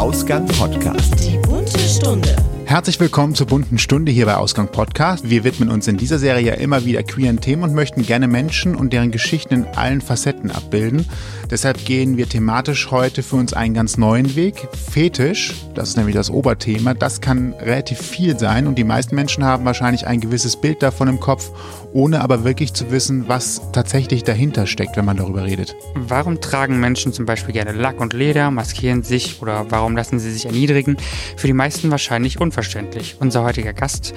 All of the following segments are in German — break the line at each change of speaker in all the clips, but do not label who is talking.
Ausgang Podcast.
Die bunte Stunde.
Herzlich willkommen zur bunten Stunde hier bei Ausgang Podcast. Wir widmen uns in dieser Serie ja immer wieder queeren Themen und möchten gerne Menschen und deren Geschichten in allen Facetten abbilden. Deshalb gehen wir thematisch heute für uns einen ganz neuen Weg. Fetisch, das ist nämlich das Oberthema, das kann relativ viel sein und die meisten Menschen haben wahrscheinlich ein gewisses Bild davon im Kopf, ohne aber wirklich zu wissen, was tatsächlich dahinter steckt, wenn man darüber redet.
Warum tragen Menschen zum Beispiel gerne Lack und Leder, maskieren sich oder warum lassen sie sich erniedrigen? Für die meisten wahrscheinlich unverständlich. Unser heutiger Gast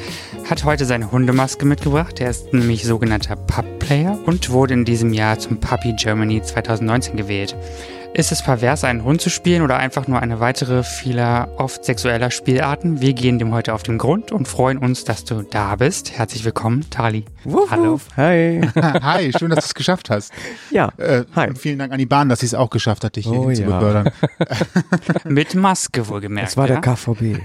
hat heute seine Hundemaske mitgebracht. Er ist nämlich sogenannter Pup-Player und wurde in diesem Jahr zum Puppy Germany 2019 gewählt. Ist es pervers, einen Hund zu spielen oder einfach nur eine weitere vieler oft sexueller Spielarten? Wir gehen dem heute auf den Grund und freuen uns, dass du da bist. Herzlich willkommen, Tali.
Wuff, Hallo. Hi.
Hi, schön, dass du es geschafft hast.
Ja.
Äh, Hi. Und vielen Dank an die Bahn, dass sie es auch geschafft hat, dich hier
oh,
ja. zu befördern.
Mit Maske wohlgemerkt.
Das war
ja?
der KVB.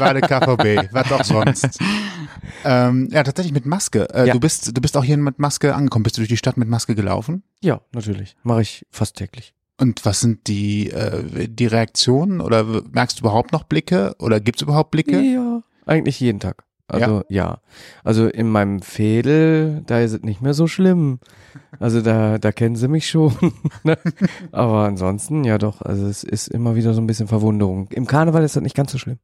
war der KVB, was auch sonst. ähm, ja, tatsächlich mit Maske. Äh, ja. Du bist, du bist auch hier mit Maske angekommen. Bist du durch die Stadt mit Maske gelaufen?
Ja, natürlich. Mache ich fast täglich.
Und was sind die, äh, die Reaktionen oder merkst du überhaupt noch Blicke oder gibt es überhaupt Blicke?
Ja, eigentlich jeden Tag. Also ja. ja. Also in meinem Fädel, da ist es nicht mehr so schlimm. Also da, da kennen sie mich schon. Ne? Aber ansonsten, ja doch, also es ist immer wieder so ein bisschen Verwunderung. Im Karneval ist das nicht ganz so schlimm.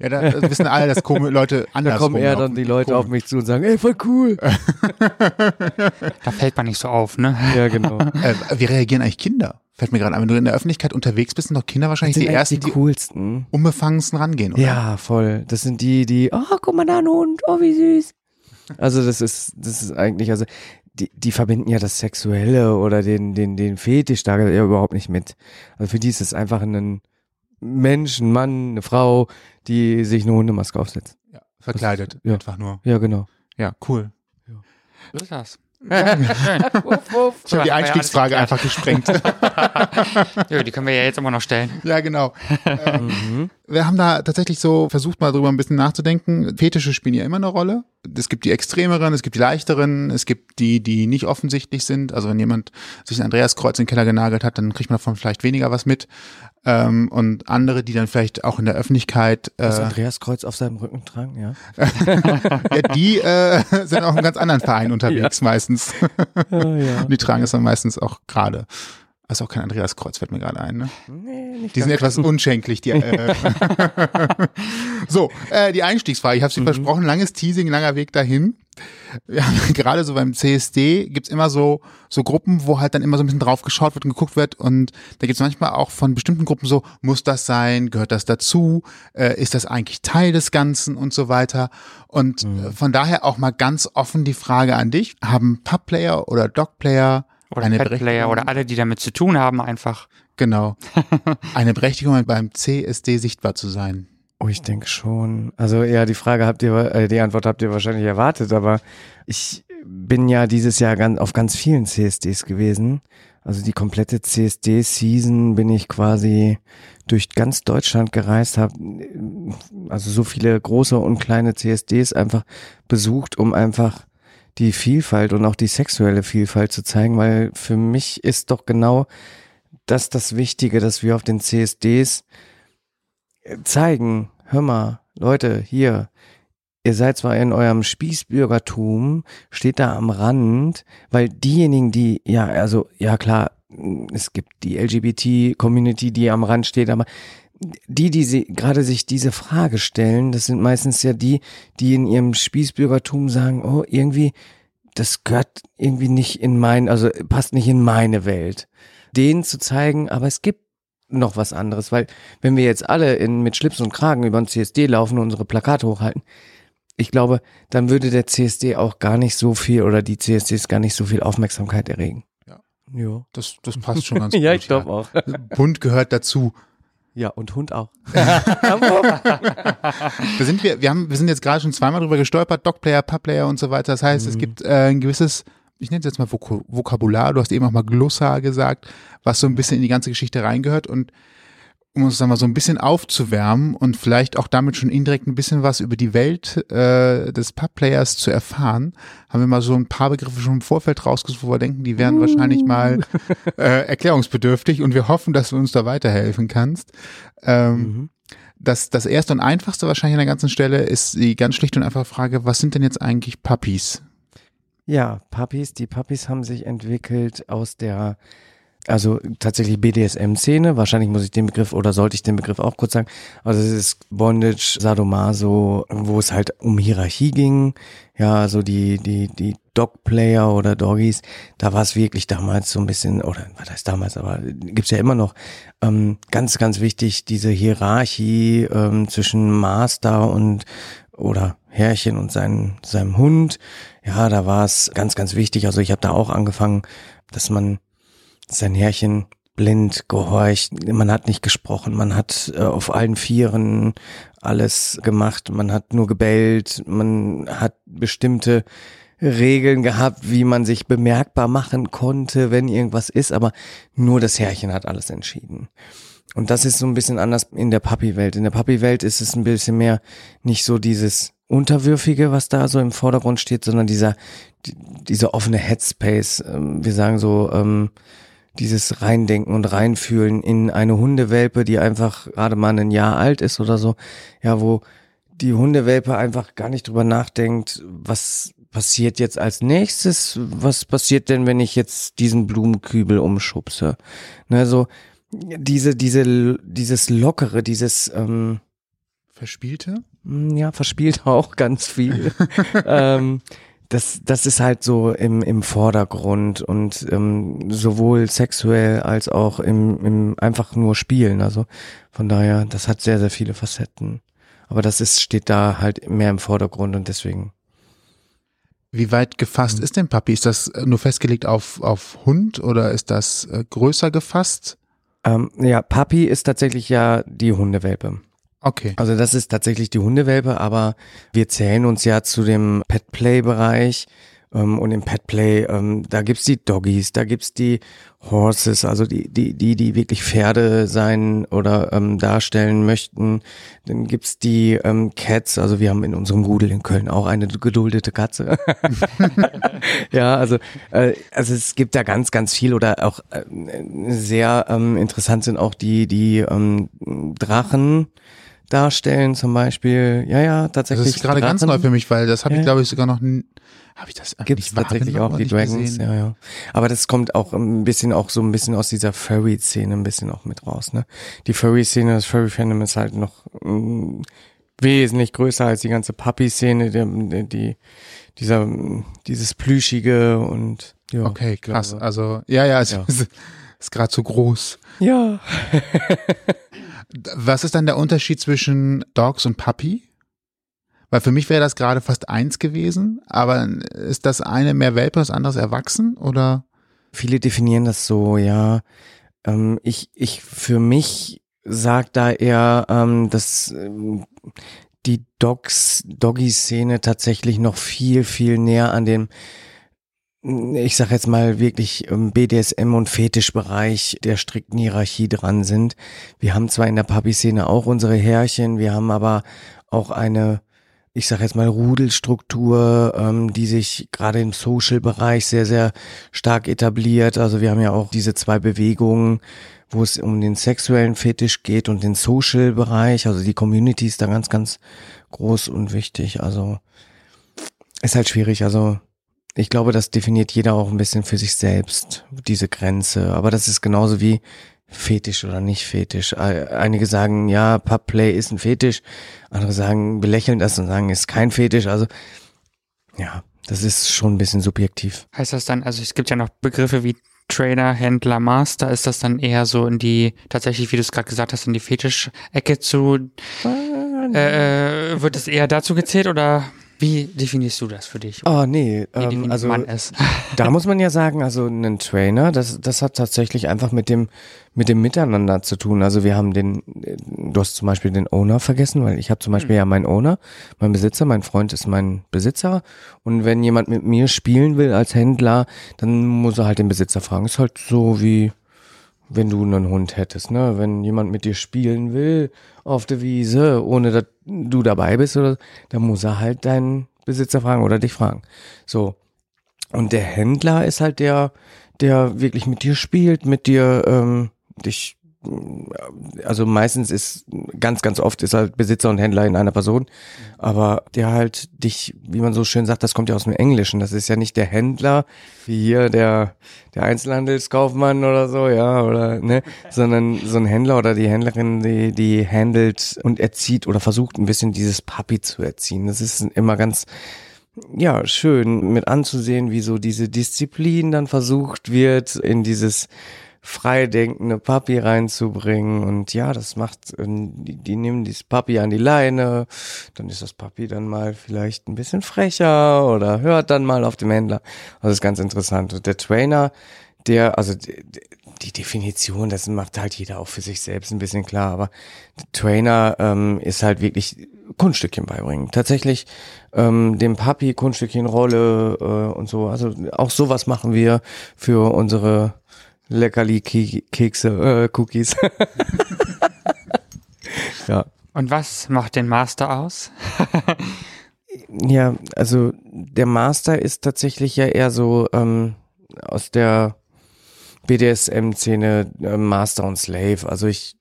Ja, da wissen alle, dass komische Leute anders
Da kommen eher dann die Leute komisch. auf mich zu und sagen, ey, voll cool.
da fällt man nicht so auf, ne?
Ja, genau.
Äh, wie reagieren eigentlich Kinder? Fällt mir gerade an, wenn du in der Öffentlichkeit unterwegs bist, sind doch Kinder wahrscheinlich die ersten,
die coolsten.
die unbefangensten rangehen, oder?
Ja, voll. Das sind die, die, oh, guck mal da ein Hund, oh, wie süß. Also das ist, das ist eigentlich, also die, die verbinden ja das Sexuelle oder den, den, den Fetisch da ja überhaupt nicht mit. Also für die ist es einfach ein Mensch, ein Mann, eine Frau, die sich eine Hundemaske aufsetzt.
Ja, verkleidet,
das, ja.
einfach nur.
Ja, genau.
Ja, cool.
Ja. So ist das.
Ja, wuff, wuff. Ich habe die Einstiegsfrage einfach gesprengt.
ja, die können wir ja jetzt immer noch stellen.
Ja, genau. Ähm, mhm. Wir haben da tatsächlich so versucht, mal drüber ein bisschen nachzudenken. Fetische spielen ja immer eine Rolle. Es gibt die extremeren, es gibt die leichteren, es gibt die, die nicht offensichtlich sind. Also wenn jemand sich ein Andreaskreuz in den Keller genagelt hat, dann kriegt man davon vielleicht weniger was mit. Ähm, und andere, die dann vielleicht auch in der Öffentlichkeit
äh, das Andreaskreuz auf seinem Rücken tragen, ja.
ja die äh, sind auch in ganz anderen Verein unterwegs ja. meistens.
ja.
Und die tragen es dann meistens auch gerade. Das ist auch kein Andreaskreuz, fällt mir gerade ein. Ne?
Nee, nicht
die sind etwas unschenklich. Die, äh so, äh, die Einstiegsfrage. Ich habe sie mhm. versprochen, langes Teasing, langer Weg dahin. Ja, gerade so beim CSD gibt's immer so, so Gruppen, wo halt dann immer so ein bisschen drauf geschaut wird und geguckt wird. Und da gibt's manchmal auch von bestimmten Gruppen so, muss das sein, gehört das dazu, äh, ist das eigentlich Teil des Ganzen und so weiter. Und mhm. von daher auch mal ganz offen die Frage an dich. Haben Pub-Player oder Dog-Player
oder eine Pet-Player oder alle, die damit zu tun haben, einfach.
Genau. eine Berechtigung beim CSD sichtbar zu sein.
Oh, ich denke schon. Also ja, die Frage habt ihr, äh, die Antwort habt ihr wahrscheinlich erwartet, aber ich bin ja dieses Jahr ganz, auf ganz vielen CSDs gewesen. Also die komplette CSD-Season bin ich quasi durch ganz Deutschland gereist, habe also so viele große und kleine CSDs einfach besucht, um einfach die Vielfalt und auch die sexuelle Vielfalt zu zeigen, weil für mich ist doch genau das das Wichtige, dass wir auf den CSDs zeigen, hör mal, Leute, hier, ihr seid zwar in eurem Spießbürgertum, steht da am Rand, weil diejenigen, die, ja, also, ja klar, es gibt die LGBT-Community, die am Rand steht, aber die, die sie gerade sich diese Frage stellen, das sind meistens ja die, die in ihrem Spießbürgertum sagen, oh, irgendwie, das gehört irgendwie nicht in mein, also passt nicht in meine Welt. Denen zu zeigen, aber es gibt noch was anderes, weil wenn wir jetzt alle in, mit Schlips und Kragen über den CSD laufen und unsere Plakate hochhalten, ich glaube, dann würde der CSD auch gar nicht so viel oder die CSDs gar nicht so viel Aufmerksamkeit erregen.
Ja. Ja. Das, das passt schon ganz gut.
ja, ich glaube ja. auch.
Bunt gehört dazu.
Ja, und Hund auch.
da sind wir, wir haben, wir sind jetzt gerade schon zweimal drüber gestolpert, Dogplayer, Pubplayer und so weiter. Das heißt, mhm. es gibt äh, ein gewisses, ich nenne es jetzt mal Vok Vokabular, du hast eben auch mal Glossar gesagt, was so ein bisschen in die ganze Geschichte reingehört und um uns mal so ein bisschen aufzuwärmen und vielleicht auch damit schon indirekt ein bisschen was über die Welt äh, des Pub-Players zu erfahren, haben wir mal so ein paar Begriffe schon im Vorfeld rausgesucht, wo wir denken, die wären wahrscheinlich mal äh, erklärungsbedürftig und wir hoffen, dass du uns da weiterhelfen kannst. Ähm, mhm. das, das erste und einfachste wahrscheinlich an der ganzen Stelle ist die ganz schlicht und einfache Frage, was sind denn jetzt eigentlich Puppies?
Ja, Puppies, die Puppies haben sich entwickelt aus der also tatsächlich BDSM-Szene. Wahrscheinlich muss ich den Begriff oder sollte ich den Begriff auch kurz sagen. Also es ist Bondage, Sadomaso, wo es halt um Hierarchie ging. Ja, also die, die, die Dog-Player oder Doggies, da war es wirklich damals so ein bisschen, oder was heißt damals, aber gibt's ja immer noch, ähm, ganz, ganz wichtig, diese Hierarchie ähm, zwischen Master und oder Herrchen und sein, seinem Hund. Ja, da war es ganz, ganz wichtig. Also ich habe da auch angefangen, dass man sein Herrchen blind gehorcht. Man hat nicht gesprochen, man hat äh, auf allen Vieren alles gemacht, man hat nur gebellt, man hat bestimmte Regeln gehabt, wie man sich bemerkbar machen konnte, wenn irgendwas ist, aber nur das Herrchen hat alles entschieden. Und das ist so ein bisschen anders in der Puppy-Welt. In der Puppy-Welt ist es ein bisschen mehr nicht so dieses Unterwürfige, was da so im Vordergrund steht, sondern dieser, die, dieser offene Headspace. Ähm, wir sagen so, ähm, dieses Reindenken und Reinfühlen in eine Hundewelpe, die einfach gerade mal ein Jahr alt ist oder so, ja, wo die Hundewelpe einfach gar nicht drüber nachdenkt, was passiert jetzt als nächstes, was passiert denn, wenn ich jetzt diesen Blumenkübel umschubse? Ne, so diese, diese, dieses Lockere, dieses ähm,
Verspielte?
Ja, verspielt auch ganz viel. ähm, das, das ist halt so im, im Vordergrund und ähm, sowohl sexuell als auch im, im einfach nur Spielen. Also von daher, das hat sehr, sehr viele Facetten. Aber das ist, steht da halt mehr im Vordergrund und deswegen.
Wie weit gefasst mhm. ist denn Papi? Ist das nur festgelegt auf, auf Hund oder ist das äh, größer gefasst?
Ähm, ja, Papi ist tatsächlich ja die Hundewelpe.
Okay.
Also das ist tatsächlich die Hundewelpe, aber wir zählen uns ja zu dem Pet-Play-Bereich. Ähm, und im Pet-Play, ähm, da gibt's die Doggies, da gibt's die Horses, also die, die, die, die wirklich Pferde sein oder ähm, darstellen möchten. Dann gibt's die ähm, Cats, also wir haben in unserem Gudel in Köln auch eine geduldete Katze. ja, also, äh, also es gibt da ganz, ganz viel oder auch äh, sehr ähm, interessant sind auch die, die ähm, Drachen darstellen, zum Beispiel. Ja, ja, tatsächlich.
Das ist gerade ganz neu für mich, weil das habe ja. ich, glaube ich, sogar noch
habe ich das Gibt es tatsächlich auch die Dragons, gesehen? ja, ja. Aber das kommt auch ein bisschen auch so ein bisschen aus dieser Furry-Szene ein bisschen auch mit raus, ne? Die Furry-Szene, das Furry-Fandom ist halt noch mh, mm, wesentlich größer als die ganze Puppy-Szene, die, die, dieser, dieses Plüschige und
ja. Okay, krass. Also, ja, ja, es ja. ist, ist gerade so groß.
Ja.
Was ist dann der Unterschied zwischen Dogs und Puppy? Weil für mich wäre das gerade fast eins gewesen, aber ist das eine mehr Welpe, das andere erwachsen oder?
Viele definieren das so, ja. Ähm, ich, ich für mich sagt da eher, ähm, dass ähm, die Dogs, Doggy-Szene tatsächlich noch viel, viel näher an dem ich sag jetzt mal wirklich BDSM und Fetischbereich der strikten Hierarchie dran sind. Wir haben zwar in der Puppy-Szene auch unsere Härchen, wir haben aber auch eine, ich sag jetzt mal Rudelstruktur, ähm, die sich gerade im Social-Bereich sehr, sehr stark etabliert. Also wir haben ja auch diese zwei Bewegungen, wo es um den sexuellen Fetisch geht und den Social-Bereich. Also die Community ist da ganz, ganz groß und wichtig. Also ist halt schwierig. Also ich glaube, das definiert jeder auch ein bisschen für sich selbst, diese Grenze. Aber das ist genauso wie Fetisch oder nicht Fetisch. Einige sagen, ja, Pubplay ist ein Fetisch. Andere sagen, belächeln das und sagen, ist kein Fetisch. Also, ja, das ist schon ein bisschen subjektiv.
Heißt das dann, also es gibt ja noch Begriffe wie Trainer, Händler, Master, ist das dann eher so in die, tatsächlich, wie du es gerade gesagt hast, in die Fetisch-Ecke zu, äh, äh, wird es eher dazu gezählt oder? Wie definierst du das für dich?
Oh, nee, ähm, also da muss man ja sagen, also ein Trainer, das, das hat tatsächlich einfach mit dem, mit dem Miteinander zu tun. Also wir haben den, du hast zum Beispiel den Owner vergessen, weil ich habe zum Beispiel hm. ja meinen Owner, mein Besitzer, mein Freund ist mein Besitzer und wenn jemand mit mir spielen will als Händler, dann muss er halt den Besitzer fragen. Ist halt so wie, wenn du einen Hund hättest, ne? Wenn jemand mit dir spielen will auf der Wiese, ohne dass du dabei bist oder dann muss er halt deinen Besitzer fragen oder dich fragen. So. Und der Händler ist halt der, der wirklich mit dir spielt, mit dir ähm, dich also meistens ist ganz, ganz oft ist halt Besitzer und Händler in einer Person, aber der halt dich, wie man so schön sagt, das kommt ja aus dem Englischen. Das ist ja nicht der Händler, wie hier der, der Einzelhandelskaufmann oder so, ja, oder, ne, sondern so ein Händler oder die Händlerin, die, die handelt und erzieht oder versucht ein bisschen dieses Papi zu erziehen. Das ist immer ganz, ja, schön mit anzusehen, wie so diese Disziplin dann versucht wird in dieses freidenkende Papi reinzubringen. Und ja, das macht, die, die nehmen dieses Papi an die Leine, dann ist das Papi dann mal vielleicht ein bisschen frecher oder hört dann mal auf dem Händler. Also das ist ganz interessant. Und der Trainer, der, also die, die Definition, das macht halt jeder auch für sich selbst ein bisschen klar, aber Trainer ähm, ist halt wirklich Kunststückchen beibringen. Tatsächlich ähm, dem Papi Kunststückchen Rolle äh, und so. Also auch sowas machen wir für unsere Leckerli Kekse, äh, Cookies.
ja. Und was macht den Master aus?
ja, also der Master ist tatsächlich ja eher so ähm, aus der BDSM-Szene äh, Master und Slave. Also ich,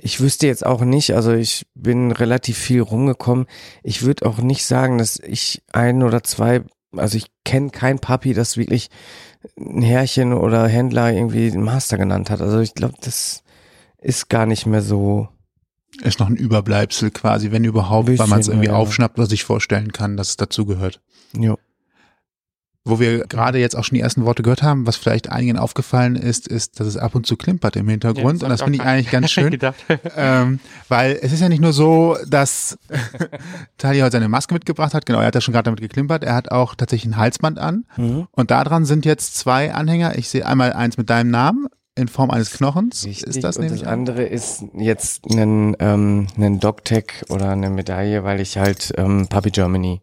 ich wüsste jetzt auch nicht, also ich bin relativ viel rumgekommen. Ich würde auch nicht sagen, dass ich ein oder zwei, also ich kenne kein Papi, das wirklich ein Herrchen oder Händler irgendwie den Master genannt hat. Also ich glaube, das ist gar nicht mehr so.
Ist noch ein Überbleibsel quasi, wenn überhaupt, bisschen, weil man es irgendwie ja. aufschnappt, was ich vorstellen kann, dass es dazugehört.
Ja.
Wo wir gerade jetzt auch schon die ersten Worte gehört haben, was vielleicht einigen aufgefallen ist, ist, dass es ab und zu klimpert im Hintergrund. Ja, und das finde ich eigentlich ganz schön. ähm, weil es ist ja nicht nur so, dass Tali heute seine Maske mitgebracht hat. Genau, er hat ja schon gerade damit geklimpert. Er hat auch tatsächlich ein Halsband an. Mhm. Und daran sind jetzt zwei Anhänger. Ich sehe einmal eins mit deinem Namen in Form eines Knochens.
Richtig. Ist das und nämlich? Das andere ist jetzt ein, ähm, ein DocTech oder eine Medaille, weil ich halt ähm, Puppy Germany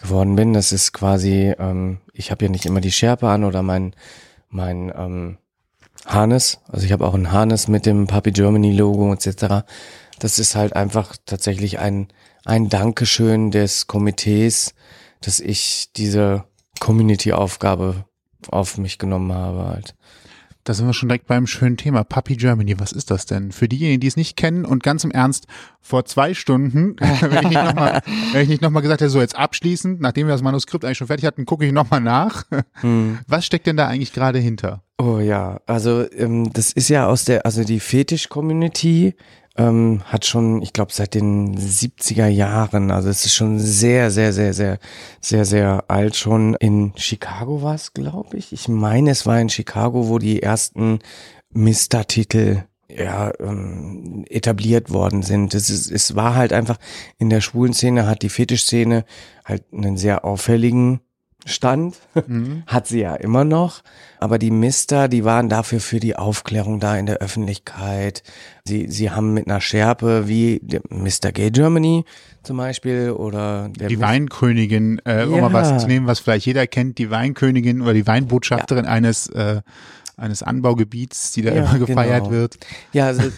geworden bin. Das ist quasi, ähm, ich habe ja nicht immer die Schärpe an oder mein, mein ähm, Harness. Also ich habe auch ein Harness mit dem Puppy Germany Logo etc. Das ist halt einfach tatsächlich ein, ein Dankeschön des Komitees, dass ich diese Community-Aufgabe auf mich genommen habe halt.
Da sind wir schon direkt beim schönen Thema. Puppy Germany, was ist das denn? Für diejenigen, die es nicht kennen und ganz im Ernst, vor zwei Stunden, wenn ich nicht nochmal noch gesagt hätte, so jetzt abschließend, nachdem wir das Manuskript eigentlich schon fertig hatten, gucke ich nochmal nach. Hm. Was steckt denn da eigentlich gerade hinter?
Oh ja, also ähm, das ist ja aus der, also die Fetisch-Community ähm, hat schon, ich glaube, seit den 70er Jahren, also es ist schon sehr, sehr, sehr, sehr, sehr, sehr alt schon. In Chicago war es, glaube ich. Ich meine, es war in Chicago, wo die ersten Mister-Titel ja, ähm, etabliert worden sind. Es, ist, es war halt einfach, in der schwulen Szene hat die Fetischszene halt einen sehr auffälligen stand, mhm. hat sie ja immer noch. Aber die Mister, die waren dafür für die Aufklärung da in der Öffentlichkeit. Sie, sie haben mit einer Schärpe wie Mr. Gay Germany zum Beispiel oder
der die Weinkönigin, äh, ja. um mal was zu nehmen, was vielleicht jeder kennt, die Weinkönigin oder die Weinbotschafterin ja. eines äh, eines Anbaugebiets, die da ja, immer gefeiert genau. wird.
Ja, also,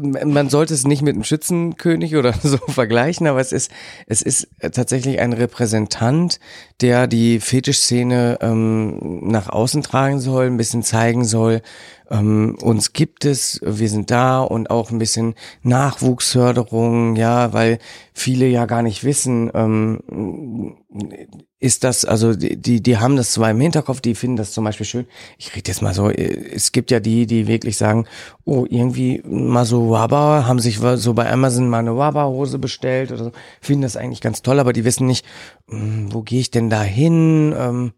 man sollte es nicht mit einem Schützenkönig oder so vergleichen, aber es ist, es ist tatsächlich ein Repräsentant, der die Fetischszene ähm, nach außen tragen soll, ein bisschen zeigen soll, ähm, uns gibt es, wir sind da und auch ein bisschen Nachwuchsförderung, ja, weil viele ja gar nicht wissen, ähm, ist das, also die, die haben das zwar im Hinterkopf, die finden das zum Beispiel schön. Ich rede jetzt mal so, es gibt ja die, die wirklich sagen, oh, irgendwie mal so Waba, haben sich so bei Amazon mal eine Waba-Hose bestellt oder so, finden das eigentlich ganz toll, aber die wissen nicht, hm, wo gehe ich denn da hin? Ähm,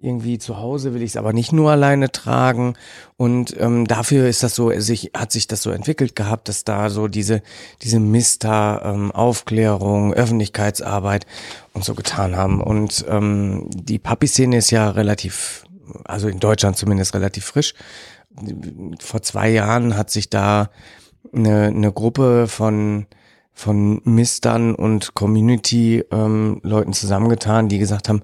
irgendwie zu Hause will ich es aber nicht nur alleine tragen. Und ähm, dafür ist das so sich hat sich das so entwickelt gehabt dass da so diese diese Mister ähm, Aufklärung Öffentlichkeitsarbeit und so getan haben. Und ähm, die Papi Szene ist ja relativ also in Deutschland zumindest relativ frisch. Vor zwei Jahren hat sich da eine, eine Gruppe von von Mistern und Community ähm, zusammengetan, die gesagt haben,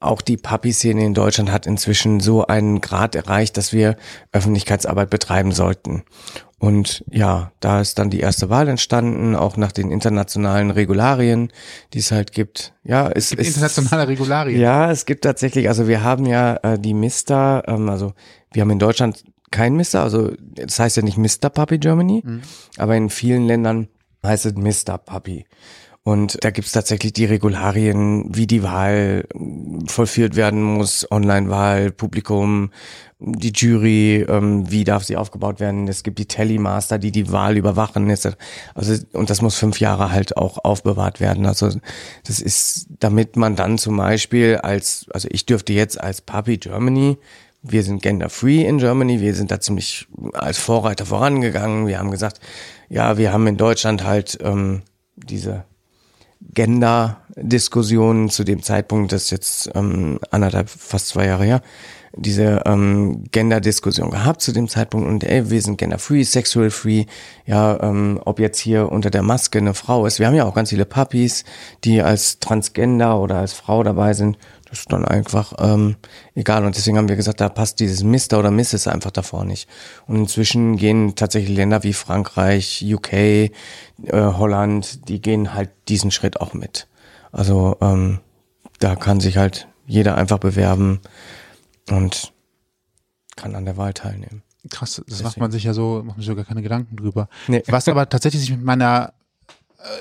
auch die Puppy-Szene in Deutschland hat inzwischen so einen Grad erreicht, dass wir Öffentlichkeitsarbeit betreiben sollten. Und ja, da ist dann die erste Wahl entstanden, auch nach den internationalen Regularien, die es halt gibt. Ja, es
Gibt
ist
internationale Regularien.
Ja, es gibt tatsächlich, also wir haben ja äh, die Mister, ähm, also wir haben in Deutschland kein Mister, also das heißt ja nicht Mister Puppy Germany, aber in vielen Ländern heißt es Mister Puppy. Und da gibt's tatsächlich die Regularien, wie die Wahl vollführt werden muss, Online-Wahl, Publikum, die Jury, ähm, wie darf sie aufgebaut werden. Es gibt die Tellymaster, die die Wahl überwachen. Also und das muss fünf Jahre halt auch aufbewahrt werden. Also das ist, damit man dann zum Beispiel als, also ich dürfte jetzt als Puppy Germany wir sind gender-free in Germany, wir sind da ziemlich als Vorreiter vorangegangen. Wir haben gesagt, ja, wir haben in Deutschland halt ähm, diese Gender-Diskussionen zu dem Zeitpunkt, das ist jetzt ähm, anderthalb, fast zwei Jahre her, diese ähm, Gender-Diskussion gehabt zu dem Zeitpunkt und ey, wir sind gender-free, sexual-free, ja, ähm, ob jetzt hier unter der Maske eine Frau ist. Wir haben ja auch ganz viele Puppies, die als Transgender oder als Frau dabei sind. Das ist dann einfach ähm, egal. Und deswegen haben wir gesagt, da passt dieses Mr. oder Mrs. einfach davor nicht. Und inzwischen gehen tatsächlich Länder wie Frankreich, UK, äh, Holland, die gehen halt diesen Schritt auch mit. Also ähm, da kann sich halt jeder einfach bewerben und kann an der Wahl teilnehmen.
Krass, das macht man sich ja so, macht man sich so gar keine Gedanken drüber.
Nee.
Was aber tatsächlich sich mit meiner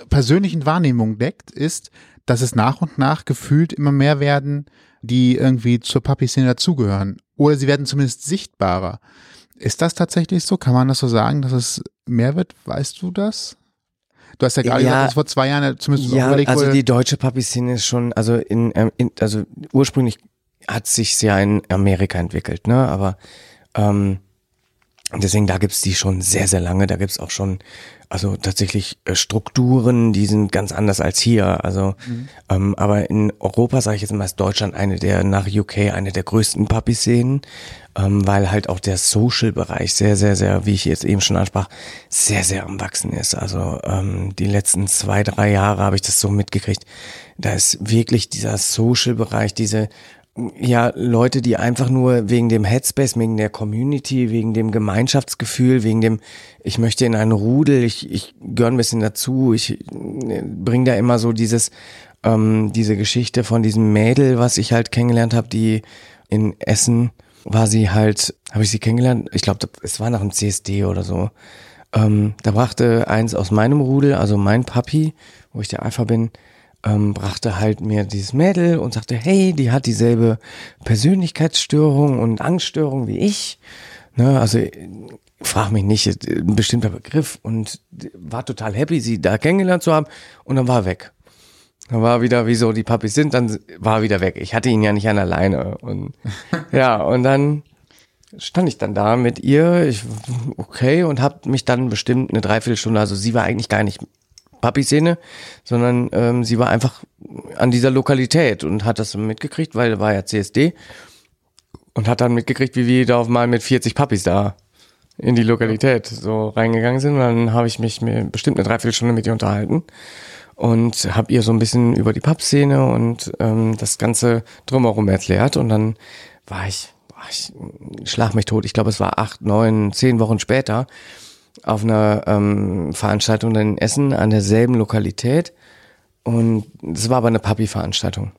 persönlichen Wahrnehmung deckt, ist, dass es nach und nach gefühlt immer mehr werden, die irgendwie zur Puppy-Szene dazugehören. Oder sie werden zumindest sichtbarer. Ist das tatsächlich so? Kann man das so sagen, dass es mehr wird? Weißt du das? Du hast ja gerade
Ja.
gesagt, dass vor zwei Jahren ja zumindest
Ja,
überlegt
also die deutsche Puppy-Szene ist schon, also in, ähm, in also ursprünglich hat sich's ja in Amerika entwickelt, ne? Aber ähm, deswegen, da gibt's die schon sehr, sehr lange. Da gibt's auch schon, also tatsächlich äh, Strukturen, die sind ganz anders als hier. Also, ähm, aber in Europa, sage ich jetzt mal, ist Deutschland eine der, nach UK, eine der größten Puppy-Szenen, ähm, weil halt auch der Social-Bereich sehr, sehr, sehr, wie ich jetzt eben schon ansprach, sehr, sehr am Wachsen ist. Also ähm, die letzten zwei, drei Jahre habe ich das so mitgekriegt. Da ist wirklich dieser Social-Bereich, diese ja, Leute, die einfach nur wegen dem Headspace, wegen der Community, wegen dem Gemeinschaftsgefühl, wegen dem, ich möchte in einen Rudel, ich, ich gehöre ein bisschen dazu, ich bringe da immer so dieses, ähm, diese Geschichte von diesem Mädel, was ich halt kennengelernt habe, die in Essen war sie halt, habe ich sie kennengelernt? Ich glaube, es war nach dem CSD oder so. Ähm, da brachte eins aus meinem Rudel, also mein Papi, wo ich der Alpha bin, ähm, brachte halt mir dieses Mädel und sagte, hey, die hat dieselbe Persönlichkeitsstörung und Angststörung wie ich. Ne, also äh, frag mich nicht, äh, ein bestimmter Begriff und war total happy, sie da kennengelernt zu haben und dann war er weg. Dann war wieder, wie so die Papis sind, dann war er wieder weg. Ich hatte ihn ja nicht an der Leine und ja, und dann stand ich dann da mit ihr, ich, okay, und hab mich dann bestimmt eine Dreiviertelstunde, also sie war eigentlich gar nicht Papi-Szene, sondern ähm, sie war einfach an dieser Lokalität und hat das mitgekriegt, weil war ja CSD und hat dann mitgekriegt, wie wir da auf mal mit 40 Papis da in die Lokalität so reingegangen sind. Und dann habe ich mich mir bestimmt eine Dreiviertelstunde mit ihr unterhalten und habe ihr so ein bisschen über die Pub-Szene und ähm, das Ganze drumherum erklärt. Und dann war ich, boah, ich schlag mich tot. Ich glaube, es war acht, neun, zehn Wochen später auf einer ähm, Veranstaltung in Essen an derselben Lokalität. Und es war aber eine Papi-Veranstaltung.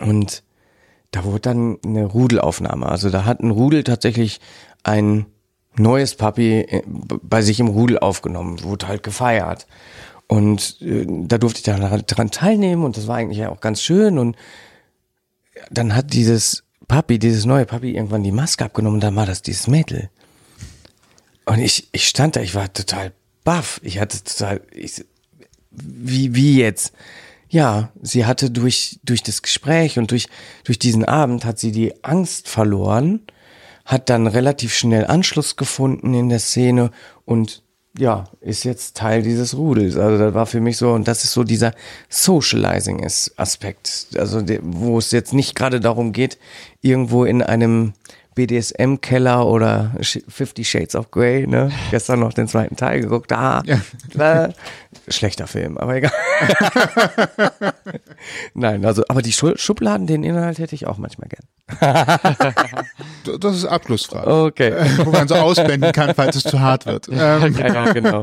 Und da wurde dann eine Rudelaufnahme. Also da hat ein Rudel tatsächlich ein neues Papi äh, bei sich im Rudel aufgenommen, wurde halt gefeiert. Und äh, da durfte ich dann dran teilnehmen und das war eigentlich auch ganz schön. Und dann hat dieses Papi, dieses neue Papi irgendwann die Maske abgenommen und dann war das dieses Mädel. Und ich, ich stand da, ich war total baff. Ich hatte total, ich, wie, wie jetzt? Ja, sie hatte durch, durch das Gespräch und durch, durch diesen Abend hat sie die Angst verloren, hat dann relativ schnell Anschluss gefunden in der Szene und ja, ist jetzt Teil dieses Rudels. Also das war für mich so, und das ist so dieser Socializing-Aspekt. Also wo es jetzt nicht gerade darum geht, irgendwo in einem BDSM-Keller oder Fifty Shades of Grey, ne? Gestern noch den zweiten Teil geguckt, ah,
Ja.
äh, schlechter Film, aber egal. Nein, also, aber die Schu- Schubladen, den Inhalt hätte ich auch manchmal gern.
Das ist abschlussfrei.
Okay.
Wo man so ausblenden kann, falls es zu hart wird. Ähm,
ja, genau.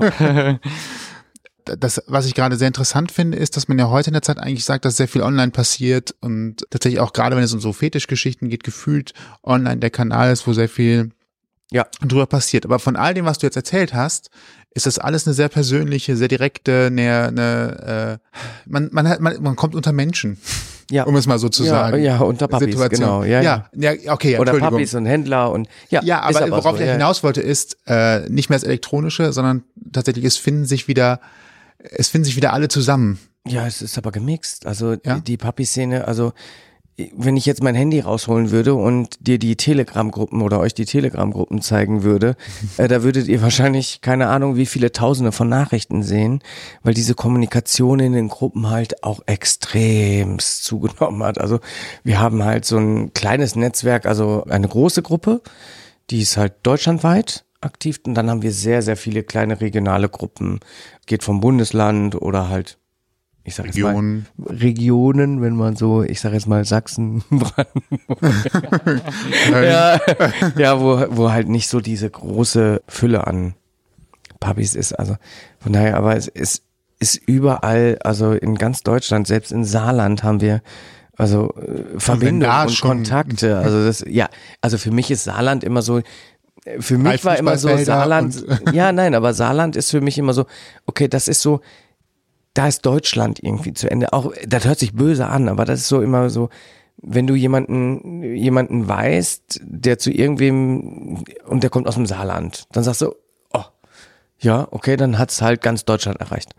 Das, was ich gerade sehr interessant finde, ist, dass man ja heute in der Zeit eigentlich sagt, dass sehr viel online passiert und tatsächlich auch gerade, wenn es um so Fetischgeschichten geht, gefühlt online der Kanal ist, wo sehr viel
Ja.
drüber passiert. Aber von all dem, was du jetzt erzählt hast, ist das alles eine sehr persönliche, sehr direkte, eine, eine äh, man, man, hat, man, man kommt unter Menschen,
Ja.
um es mal so zu
ja,
sagen.
ja, unter Papis,
Situation.
genau. Ja, ja.
ja, ja, okay, ja,
Oder. Papis und Händler und ja.
Ja,
ist
aber, worauf
so,
ich hinaus wollte, ist äh, nicht mehr das Elektronische, sondern tatsächlich, es finden sich wieder, es finden sich wieder alle zusammen.
Ja, es ist aber gemixt. Also
Ja?
die, Papi-Szene, also wenn ich jetzt mein Handy rausholen würde und dir die Telegram-Gruppen oder euch die Telegram-Gruppen zeigen würde, äh, da würdet ihr wahrscheinlich keine Ahnung, wie viele Tausende von Nachrichten sehen, weil diese Kommunikation in den Gruppen halt auch extremst zugenommen hat. Also wir haben halt so ein kleines Netzwerk, also eine große Gruppe, die ist halt deutschlandweit aktiv und dann haben wir sehr, sehr viele kleine regionale Gruppen. Geht vom Bundesland oder halt ich sag jetzt
Regionen.
mal Regionen, wenn man so, ich sag jetzt mal Sachsen, Brandenburg. ja, ja wo, wo halt nicht so diese große Fülle an Pubis ist. Also von daher, aber es ist, ist überall, also in ganz Deutschland, selbst in Saarland haben wir also äh, Verbindungen
da
und
schon-
Kontakte. Also das, ja, also für mich ist Saarland immer so, für mich war immer so Saarland, ja, nein, aber Saarland ist für mich immer so, okay, das ist so, da ist Deutschland irgendwie zu Ende. Auch, das hört sich böse an, aber das ist so immer so, wenn du jemanden, jemanden weißt, der zu irgendwem, und der kommt aus dem Saarland, dann sagst du, oh, ja, okay, dann hat's halt ganz Deutschland erreicht.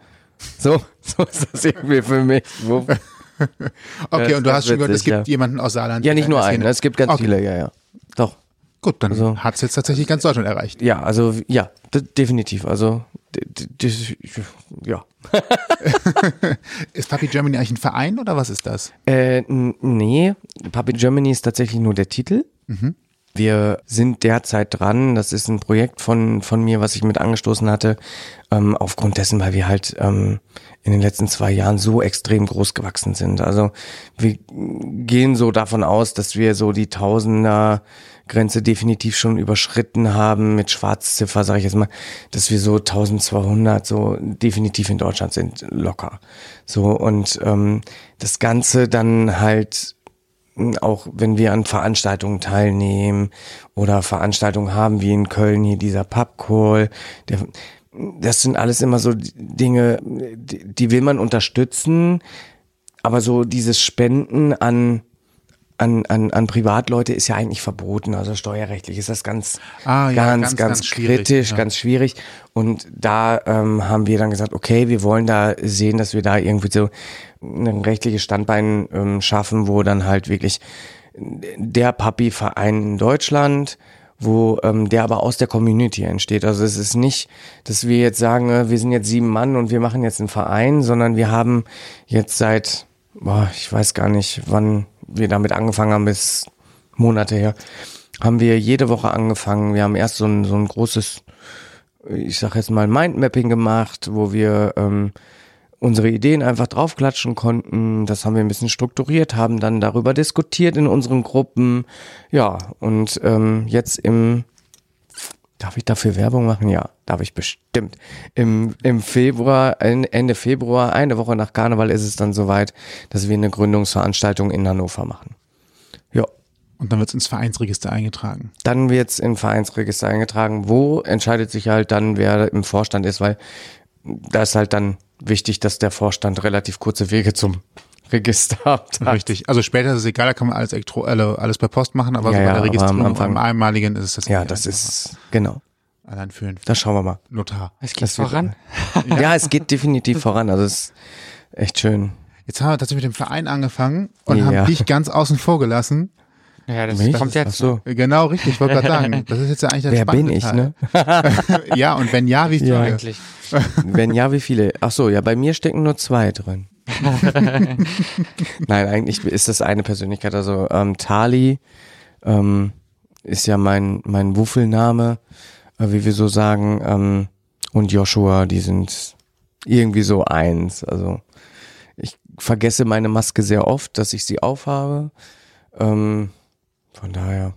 So, so ist das irgendwie für mich.
Okay,
Ja,
und du hast schon gehört, es gibt
ja.
jemanden aus Saarland.
ja, nicht nur einen, es gibt ganz
Okay.
viele, ja, ja.
Gut, dann
Also-
hat's jetzt tatsächlich ganz Deutschland erreicht.
Ja, also, ja, definitiv. Also, ja.
Ist Papi Germany eigentlich ein Verein oder was ist das?
Äh, nee, Puppy Germany ist tatsächlich nur der Titel. Wir sind derzeit dran, das ist ein Projekt von, von mir, was ich mit angestoßen hatte, ähm, aufgrund dessen, weil wir halt ähm, in den letzten zwei Jahren so extrem groß gewachsen sind. Also wir gehen so davon aus, dass wir so die Tausender Grenze definitiv schon überschritten haben mit Schwarzziffer, sage ich jetzt mal, dass wir so 1200 so definitiv in Deutschland sind, locker. So und ähm, das Ganze dann halt auch wenn wir an Veranstaltungen teilnehmen oder Veranstaltungen haben wie in Köln hier dieser Pubcall, der, das sind alles immer so Dinge, die, die will man unterstützen, aber so dieses Spenden an an, an, an Privatleute ist ja eigentlich verboten. Also steuerrechtlich ist das ganz,
Ah, ja,
ganz,
ganz,
ganz, kritisch,
ja.
ganz schwierig. Und da ähm, haben wir dann gesagt, okay, wir wollen da sehen, dass wir da irgendwie so ein rechtliches Standbein ähm, schaffen, wo dann halt wirklich der Papi-Verein in Deutschland, wo ähm, der aber aus der Community entsteht. Also es ist nicht, dass wir jetzt sagen, äh, wir sind jetzt sieben Mann und wir machen jetzt einen Verein, sondern wir haben jetzt seit, boah, ich weiß gar nicht, wann wir damit angefangen haben, bis Monate her, haben wir jede Woche angefangen. Wir haben erst so ein, so ein großes, ich sag jetzt mal, Mindmapping gemacht, wo wir ähm, unsere Ideen einfach draufklatschen konnten. Das haben wir ein bisschen strukturiert, haben dann darüber diskutiert in unseren Gruppen. Ja, und ähm, jetzt im Darf ich dafür Werbung machen? Ja, darf ich bestimmt. Im, im Februar, Ende Februar, eine Woche nach Karneval ist es dann soweit, dass wir eine Gründungsveranstaltung in Hannover machen. Ja,
Und dann wird's ins Vereinsregister eingetragen.
dann wird's im Vereinsregister eingetragen. Wo entscheidet sich halt dann, wer im Vorstand ist, weil da ist halt dann wichtig, dass der Vorstand relativ kurze Wege zum Registeramt hat.
Richtig. Also später ist es egal, da kann man alles, elektro alle- alles per Post machen, aber
Ja,
so bei der
aber am
Registrierung
Anfang-
beim einmaligen ist es das
Ja, das
einfacher.
ist, genau.
allein für einen
Da schauen wir mal.
Notar.
Es geht
Das wird-
voran.
Ja, es geht definitiv voran. Also es ist echt schön.
Jetzt haben wir tatsächlich mit dem Verein angefangen und
Ja.
haben dich ganz außen vor gelassen.
Ja, das
Mich?
kommt
Ach
jetzt.
so.
Genau, richtig, ich wollte gerade sagen. Das ist jetzt ja eigentlich der
Wer bin ich,
Teil.
ne?
Ja, und wenn ja, wie viele?
Ja.
Eigentlich.
Wenn ja, wie viele? Ach so, ja, bei mir stecken nur zwei drin. Nein, eigentlich ist das eine Persönlichkeit. Also ähm, Tali ähm, ist ja mein mein Wuffelname, äh, wie wir so sagen. Ähm, und Joshua, die sind irgendwie so eins. Also ich vergesse meine Maske sehr oft, dass ich sie aufhabe. Ähm, von daher.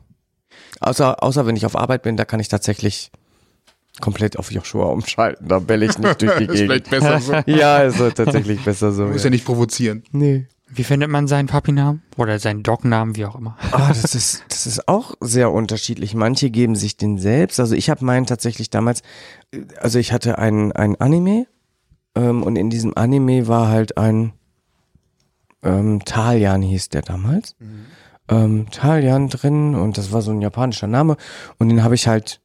Außer, außer wenn ich auf Arbeit bin, da kann ich tatsächlich komplett auf Joshua umschalten. Da belle ich nicht durch die
ist
Gegend.
vielleicht besser so.
Ja, ist tatsächlich besser so.
Du musst
Ja.
ja nicht provozieren.
Nee.
Wie findet man seinen Papi-Namen? Oder seinen Dog-Namen, wie auch immer.
Ah, das ist, das ist auch sehr unterschiedlich. Manche geben sich den selbst. Also ich habe meinen tatsächlich damals, also ich hatte ein, ein Anime ähm, und in diesem Anime war halt ein ähm, Talian hieß der damals. Ähm, Talian drin und das war so ein japanischer Name und den habe ich halt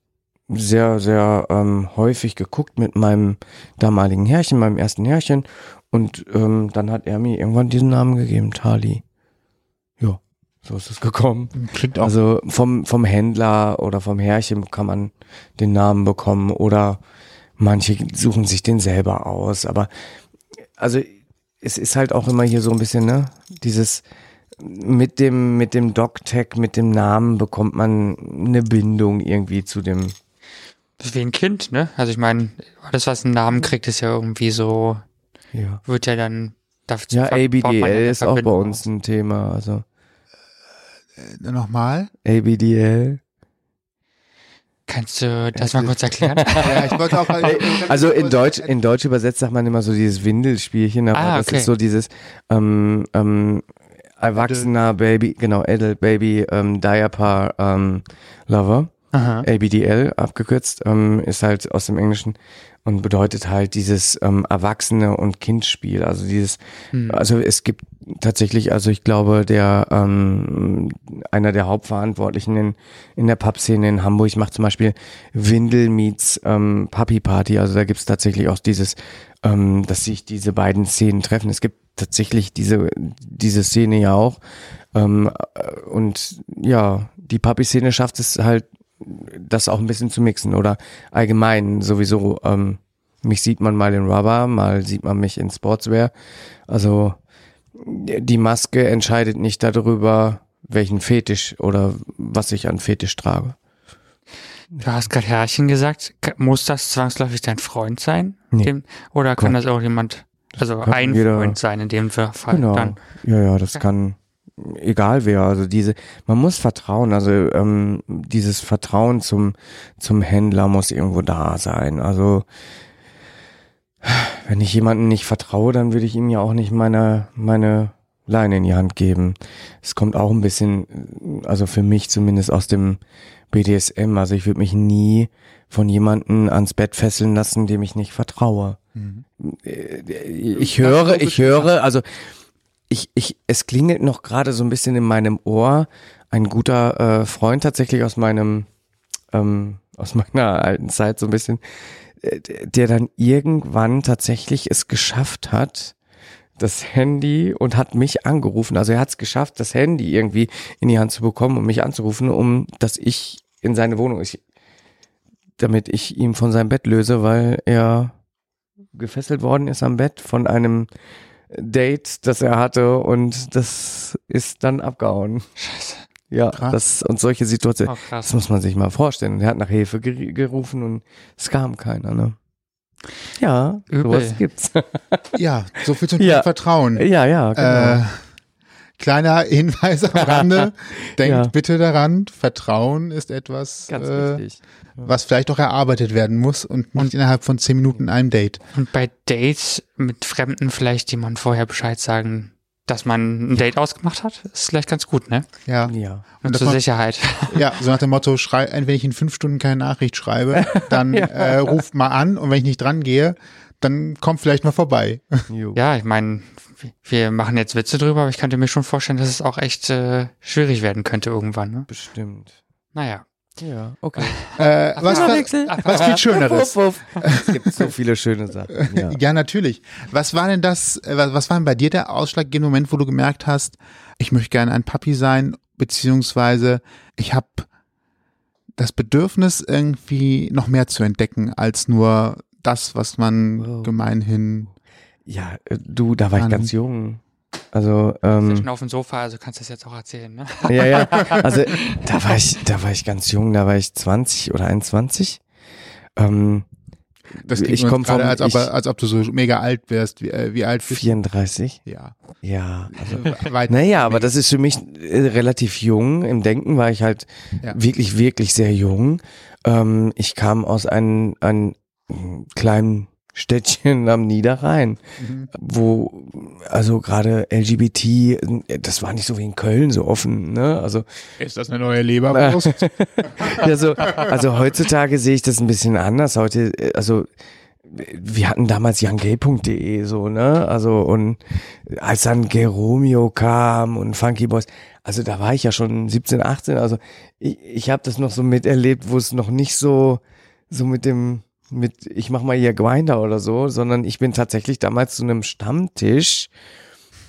sehr, sehr ähm, häufig geguckt mit meinem damaligen Herrchen, meinem ersten Herrchen und ähm, dann hat er mir irgendwann diesen Namen gegeben, Tali. Ja, so ist es gekommen.
Klingt auch.
Also vom, vom Händler oder vom Herrchen kann man den Namen bekommen oder manche suchen sich den selber aus. Aber also es ist halt auch immer hier so ein bisschen, ne, dieses mit dem, mit dem Doc-Tag, mit dem Namen bekommt man eine Bindung irgendwie zu dem.
Das ist wie ein Kind, ne? Also ich meine, alles, was einen Namen kriegt, ist ja irgendwie so,
Ja.
wird ja dann dazu
Ja, ABDL ist auch bei uns ein Thema. Also
Äh, Nochmal?
ABDL.
Kannst du das mal kurz erklären?
Ja, ich wollte auch.
Also in Deutsch, in Deutsch übersetzt sagt man immer so dieses Windelspielchen, aber
Ah,
das
okay.
ist so dieses ähm, ähm, erwachsener Baby, genau, Adult Baby ähm, Diaper ähm, Lover,
Aha.
ABDL abgekürzt, ähm, ist halt aus dem Englischen und bedeutet halt dieses ähm, Erwachsene und Kindspiel. Also dieses,
Hm.
also es gibt tatsächlich, also ich glaube, der ähm, einer der Hauptverantwortlichen in, in der Pub-Szene in Hamburg macht zum Beispiel Windel meets ähm, Puppy Party. Also da gibt's tatsächlich auch dieses, ähm, dass sich diese beiden Szenen treffen. Es gibt tatsächlich diese diese Szene ja auch. Ähm, äh, und ja, die Puppy-Szene schafft es halt, das auch ein bisschen zu mixen oder allgemein sowieso. Ähm, mich sieht man mal in Rubber, mal sieht man mich in Sportswear. Also die Maske entscheidet nicht darüber, welchen Fetisch oder was ich an Fetisch trage.
Du hast gerade Herrchen gesagt. Muss das zwangsläufig dein Freund sein?
Nee.
Dem, oder kann
Gott.
das auch jemand, also ein
jeder-
Freund sein in dem Fall
Genau.
dann?
Ja, ja, das
Ja.
kann egal wer. Also diese, man muss vertrauen. Also ähm, dieses Vertrauen zum zum Händler muss irgendwo da sein. Also wenn ich jemandem nicht vertraue, dann würde ich ihm ja auch nicht meine meine Leine in die Hand geben. Es kommt auch ein bisschen, also für mich zumindest aus dem BDSM. Also ich würde mich nie von jemandem ans Bett fesseln lassen, dem ich nicht vertraue. Ich höre, ich höre, also ich, ich, es klingelt noch gerade so ein bisschen in meinem Ohr. Ein guter äh, Freund tatsächlich aus meinem, ähm, aus meiner alten Zeit so ein bisschen, äh, der dann irgendwann tatsächlich es geschafft hat, das Handy und hat mich angerufen. Also er hat es geschafft, das Handy irgendwie in die Hand zu bekommen und mich anzurufen, um dass ich in seine Wohnung, ich, damit ich ihm von seinem Bett löse, weil er gefesselt worden ist am Bett von einem Date, das er hatte und das ist dann abgehauen.
Scheiße.
Ja,
Krass.
das und solche Situationen,
Oh,
das muss man sich mal vorstellen. Und er hat nach Hilfe gerufen und es kam keiner, ne? Ja,
Übel.
sowas gibt's.
Ja, so viel zum
Ja.
Vertrauen.
ja, ja, genau.
Äh, kleiner Hinweis am Rande. Denkt
Ja.
bitte daran, Vertrauen ist etwas,
Ganz
äh,
wichtig.
Was vielleicht auch erarbeitet werden muss und nicht innerhalb von zehn Minuten in einem Date.
Und bei Dates mit Fremden vielleicht jemand vorher Bescheid sagen, dass man ein Date ausgemacht hat, ist vielleicht ganz gut, ne?
Ja,
Ja.
Und
Und zur
man-
Sicherheit.
ja, so nach dem Motto, schrei, wenn ich in fünf Stunden keine Nachricht schreibe, dann äh, ruft mal an und wenn ich nicht dran gehe, dann kommt vielleicht mal vorbei.
Ja, ich meine, wir machen jetzt Witze drüber, aber ich könnte mir schon vorstellen, dass es auch echt äh, schwierig werden könnte irgendwann. Ne?
Bestimmt.
Naja.
Ja, okay.
Äh, was, was viel Schöneres.
Wuff, wuff. Es gibt so viele schöne Sachen. Ja.
Ja, natürlich. Was war denn das, äh, was war denn bei dir der ausschlaggebende Moment, wo du gemerkt hast, ich möchte gerne ein Papi sein, beziehungsweise ich habe das Bedürfnis, irgendwie noch mehr zu entdecken, als nur das, was man
Wow.
gemeinhin.
Ja, äh, du, da war ich ganz jung. Also, ähm,
sind auf dem Sofa, also kannst du das jetzt auch erzählen, ne?
ja, ja, also da war ich, da war ich ganz jung, da war ich 20 oder 21. Ähm,
Das klingt
ich komme
gerade, als, ob,
ich,
als ob du so mega alt wärst. Wie, äh, wie alt bist du?
34.
Ja.
Ja, also
Weit
Naja, aber das ist für mich äh, relativ jung. Im Denken war ich halt
Ja.
wirklich, wirklich sehr jung. Ähm, ich kam aus einem, einem kleinen Städtchen am Niederrhein,
Mhm.
wo also gerade LGBT, das war nicht so wie in Köln so offen, ne? Also
Ist das eine neue Leberwurst?
ja, so, also heutzutage sehe ich das ein bisschen anders. Heute, also wir hatten damals younggay.de so, ne? Also und als dann Geromeo kam und Funky Boys, also da war ich ja schon 17, 18, also ich, ich habe das noch so miterlebt, wo es noch nicht so so mit dem mit ich mach mal hier Grinder oder so, sondern ich bin tatsächlich damals zu einem Stammtisch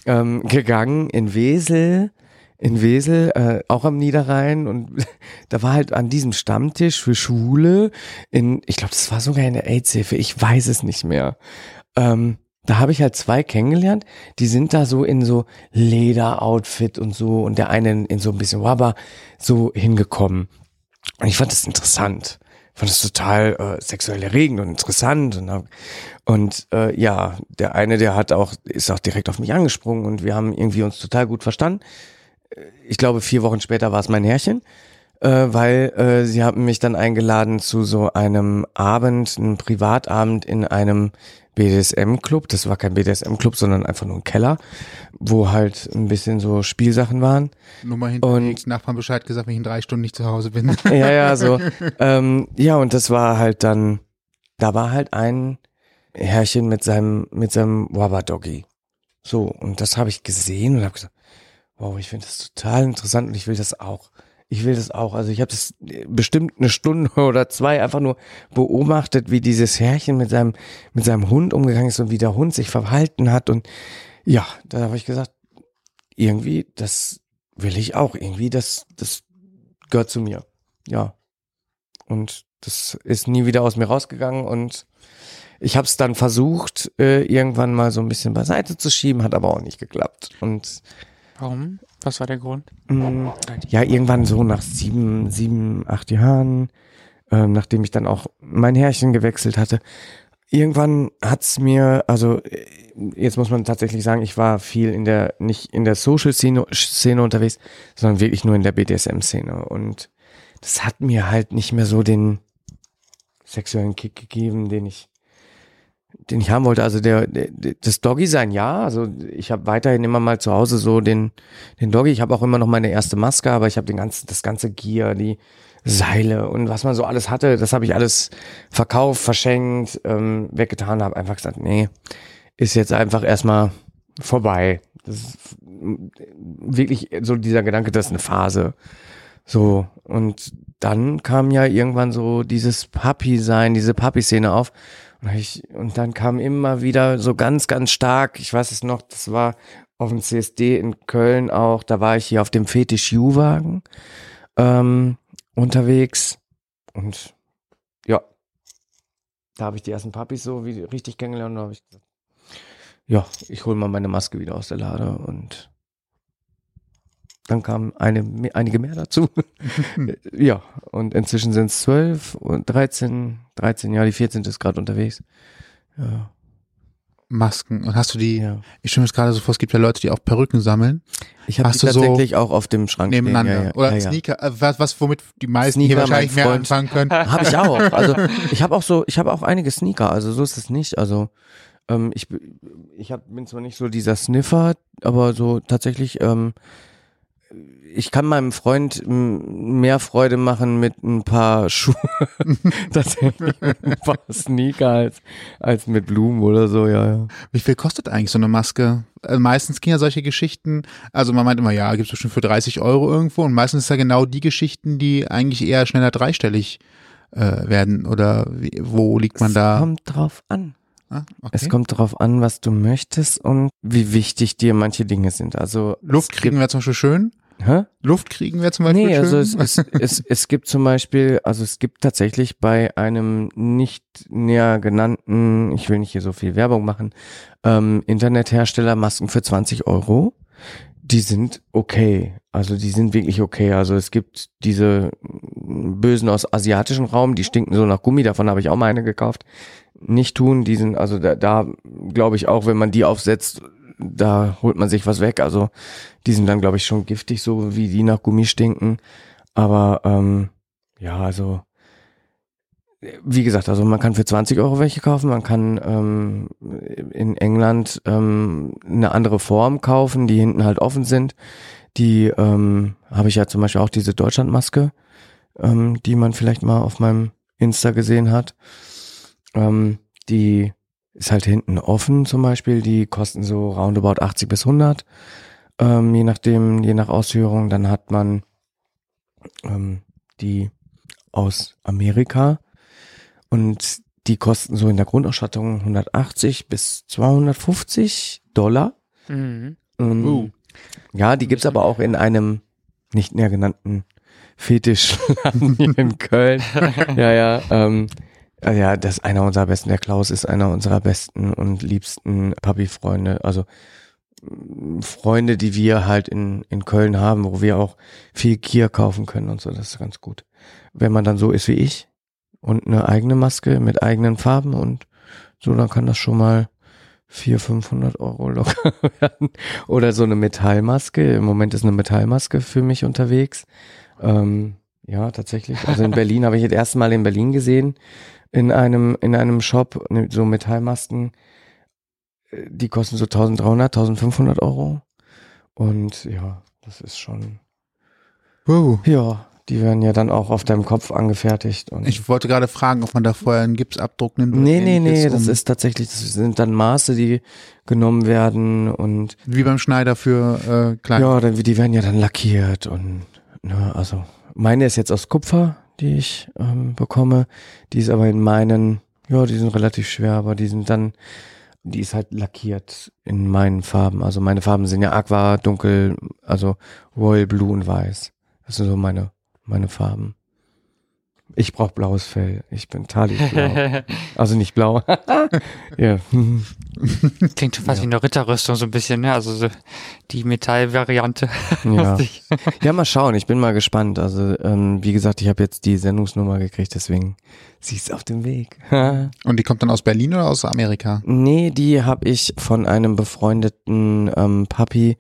ähm, gegangen in Wesel, in Wesel, äh, auch am Niederrhein und da war halt an diesem Stammtisch für Schule in, ich glaube, das war sogar in der AIDS-Hilfe, ich weiß es nicht mehr. Ähm, da habe ich halt zwei kennengelernt, die sind da so in so Lederoutfit und so und der eine in, so ein bisschen Wabba so hingekommen. Und ich fand das interessant. Fand das total äh, sexuell erregend und interessant und, und äh, ja, der eine, der hat auch, ist auch direkt auf mich angesprungen und wir haben irgendwie uns total gut verstanden. Äh, Ich glaube, vier Wochen später war es mein Herrchen, äh, weil äh, sie haben mich dann eingeladen zu so einem Abend, einem Privatabend in einem BDSM-Club. Das war kein BDSM-Club, sondern einfach nur ein Keller, wo halt ein bisschen so Spielsachen waren.
Nur mal hinterlegt, Nachbarn Bescheid gesagt, wenn ich in drei Stunden nicht zu Hause bin.
Ja, ja, so. ähm, ja, und das war halt dann, da war halt ein Herrchen mit seinem, mit seinem Wabba-Doggy. So, und das habe ich gesehen und habe gesagt, wow, ich finde das total interessant und ich will das auch. Ich will das auch. Also ich habe das bestimmt eine Stunde oder zwei einfach nur beobachtet, wie dieses Herrchen mit seinem, mit seinem Hund umgegangen ist und wie der Hund sich verhalten hat. Und ja, da habe ich gesagt, irgendwie, das will ich auch. Irgendwie, das, das gehört zu mir. Ja. Und das ist nie wieder aus mir rausgegangen und ich habe es dann versucht, äh, irgendwann mal so ein bisschen beiseite zu schieben, hat aber auch nicht geklappt. Und
Warum? Was war der Grund?
mh, ja, irgendwann so nach sieben, sieben, acht Jahren, ähm, nachdem ich dann auch mein Härchen gewechselt hatte, irgendwann hat's mir, also äh, jetzt muss man tatsächlich sagen, ich war viel in der, nicht in der Social-Szene Szene unterwegs, sondern wirklich nur in der BDSM-Szene. Und das hat mir halt nicht mehr so den sexuellen Kick gegeben, den ich den ich haben wollte. Also der, der das Doggy sein, ja. Also ich habe weiterhin immer mal zu Hause so den den Doggy. Ich habe auch immer noch meine erste Maske, aber ich habe den ganzen das ganze Gear, die Seile und was man so alles hatte, das habe ich alles verkauft, verschenkt, ähm, weggetan, habe einfach gesagt, nee, ist jetzt einfach erstmal vorbei. Das ist wirklich so dieser Gedanke, das ist eine Phase. So, und dann kam ja irgendwann so dieses Papi-Sein, diese Papi-Szene auf. Und, ich, und dann kam immer wieder so ganz, ganz stark, ich weiß es noch, das war auf dem CSD in Köln auch, da war ich hier auf dem Fetisch-U-Wagen ähm, unterwegs. Und ja, da habe ich die ersten Papis so wie richtig kennengelernt und da habe ich gesagt, ja, ich hole mal meine Maske wieder aus der Lade und dann kamen eine, einige mehr dazu. ja, und inzwischen sind es zwölf und 13, 13, ja, die 14 ist gerade unterwegs. Ja,
Masken. Und hast du die,
ja.
ich stelle mir gerade so vor, es gibt ja Leute, die auch Perücken sammeln,
Ich habe die
du so
tatsächlich auch auf dem Schrank
nebeneinander.
Stehen. Ja, ja,
Oder
ja.
Sneaker, äh, was, was, womit die meisten
Sneaker,
hier wahrscheinlich mehr anfangen können.
Habe ich auch. Also ich habe auch so, ich habe auch einige Sneaker. Also so ist es nicht. Also ähm, ich ich hab, bin zwar nicht so dieser Sniffer, aber so tatsächlich. Ähm, ich kann meinem Freund mehr Freude machen mit ein paar Schuhe, tatsächlich mit ein paar Sneaker als, als mit Blumen oder so, ja, ja.
Wie viel kostet eigentlich so eine Maske? Äh, meistens gehen ja solche Geschichten, also man meint immer, ja, gibt's bestimmt für 30 Euro irgendwo und meistens ist ja genau die Geschichten, die eigentlich eher schneller dreistellig äh, werden oder wie, wo liegt man
es
da?
kommt drauf an.
Ah, okay.
Es kommt darauf an, was du möchtest und wie wichtig dir manche Dinge sind. Also
Luft
es
kriegen wir zum Beispiel schön.
Hä?
Luft kriegen wir zum Beispiel
Nee, also es, es, es, es gibt zum Beispiel, also es gibt tatsächlich bei einem nicht näher genannten, ich will nicht hier so viel Werbung machen, ähm, Internethersteller Masken für 20 Euro, Die sind okay. Also die sind wirklich okay. Also es gibt diese Bösen aus asiatischen Raum, die stinken so nach Gummi, davon habe ich auch mal eine gekauft. Nicht tun, die sind, also da, da glaube ich auch, wenn man die aufsetzt, da holt man sich was weg. Also die sind dann, glaube ich, schon giftig, so wie die nach Gummi stinken. Aber ähm, ja, also wie gesagt, also man kann für 20 Euro welche kaufen, man kann ähm, in England ähm, eine andere Form kaufen, die hinten halt offen sind. Die ähm, habe ich ja zum Beispiel auch diese Deutschlandmaske, ähm, die man vielleicht mal auf meinem Insta gesehen hat. Ähm, die ist halt hinten offen zum Beispiel, die kosten so roundabout 80 bis 100, ähm, je nachdem, je nach Ausführung. Dann hat man ähm, die aus Amerika und die kosten so in der Grundausstattung 180 bis 250 Dollar.
Mhm.
Ähm,
Uh.
Ja, die gibt's aber auch in einem nicht näher genannten Fetischladen hier in Köln. ja, ja. Ähm, äh, ja, das ist einer unserer besten. Der Klaus ist einer unserer besten und liebsten Papi-Freunde. Also mm, Freunde, die wir halt in, in Köln haben, wo wir auch viel Kier kaufen können und so. Das ist ganz gut. Wenn man dann so ist wie ich und eine eigene Maske mit eigenen Farben und so, dann kann das schon mal 400, 500 Euro locker werden. Oder so eine Metallmaske. Im Moment ist eine Metallmaske für mich unterwegs. Ähm, ja, tatsächlich. Also in Berlin habe ich das erste Mal in Berlin gesehen, in einem, in einem Shop, ne, so Metallmasken. Äh, Die kosten so 1300, 1500 Euro. Und ja, das ist schon,
Wow.
ja, die werden ja dann auch auf deinem Kopf angefertigt. Und
Ich wollte gerade fragen, ob man da vorher einen Gipsabdruck nimmt.
nee, nee, nee,
ähnliches,
das
um-
ist tatsächlich, das sind dann Maße, die genommen werden und
Wie beim Schneider für äh, kleine.
Ja, dann, die werden ja dann lackiert und ne, also meine ist jetzt aus Kupfer, die ich ähm, bekomme. Die ist aber in meinen, ja, die sind relativ schwer, aber die sind dann, die ist halt lackiert in meinen Farben. Also meine Farben sind ja Aqua, Dunkel, also Royal Blue und Weiß. Das sind so meine meine Farben. Ich brauche blaues Fell. Ich bin Tali blau. also nicht blau. ja.
Klingt fast wie eine Ritterrüstung so ein bisschen, ne? Also so die Metallvariante.
Ja. Ja, mal schauen. Ich bin mal gespannt. Also ähm, wie gesagt, ich habe jetzt die Sendungsnummer gekriegt, deswegen sie ist auf dem Weg.
Und die kommt dann aus Berlin oder aus Amerika?
nee, die habe ich von einem befreundeten ähm, Papi,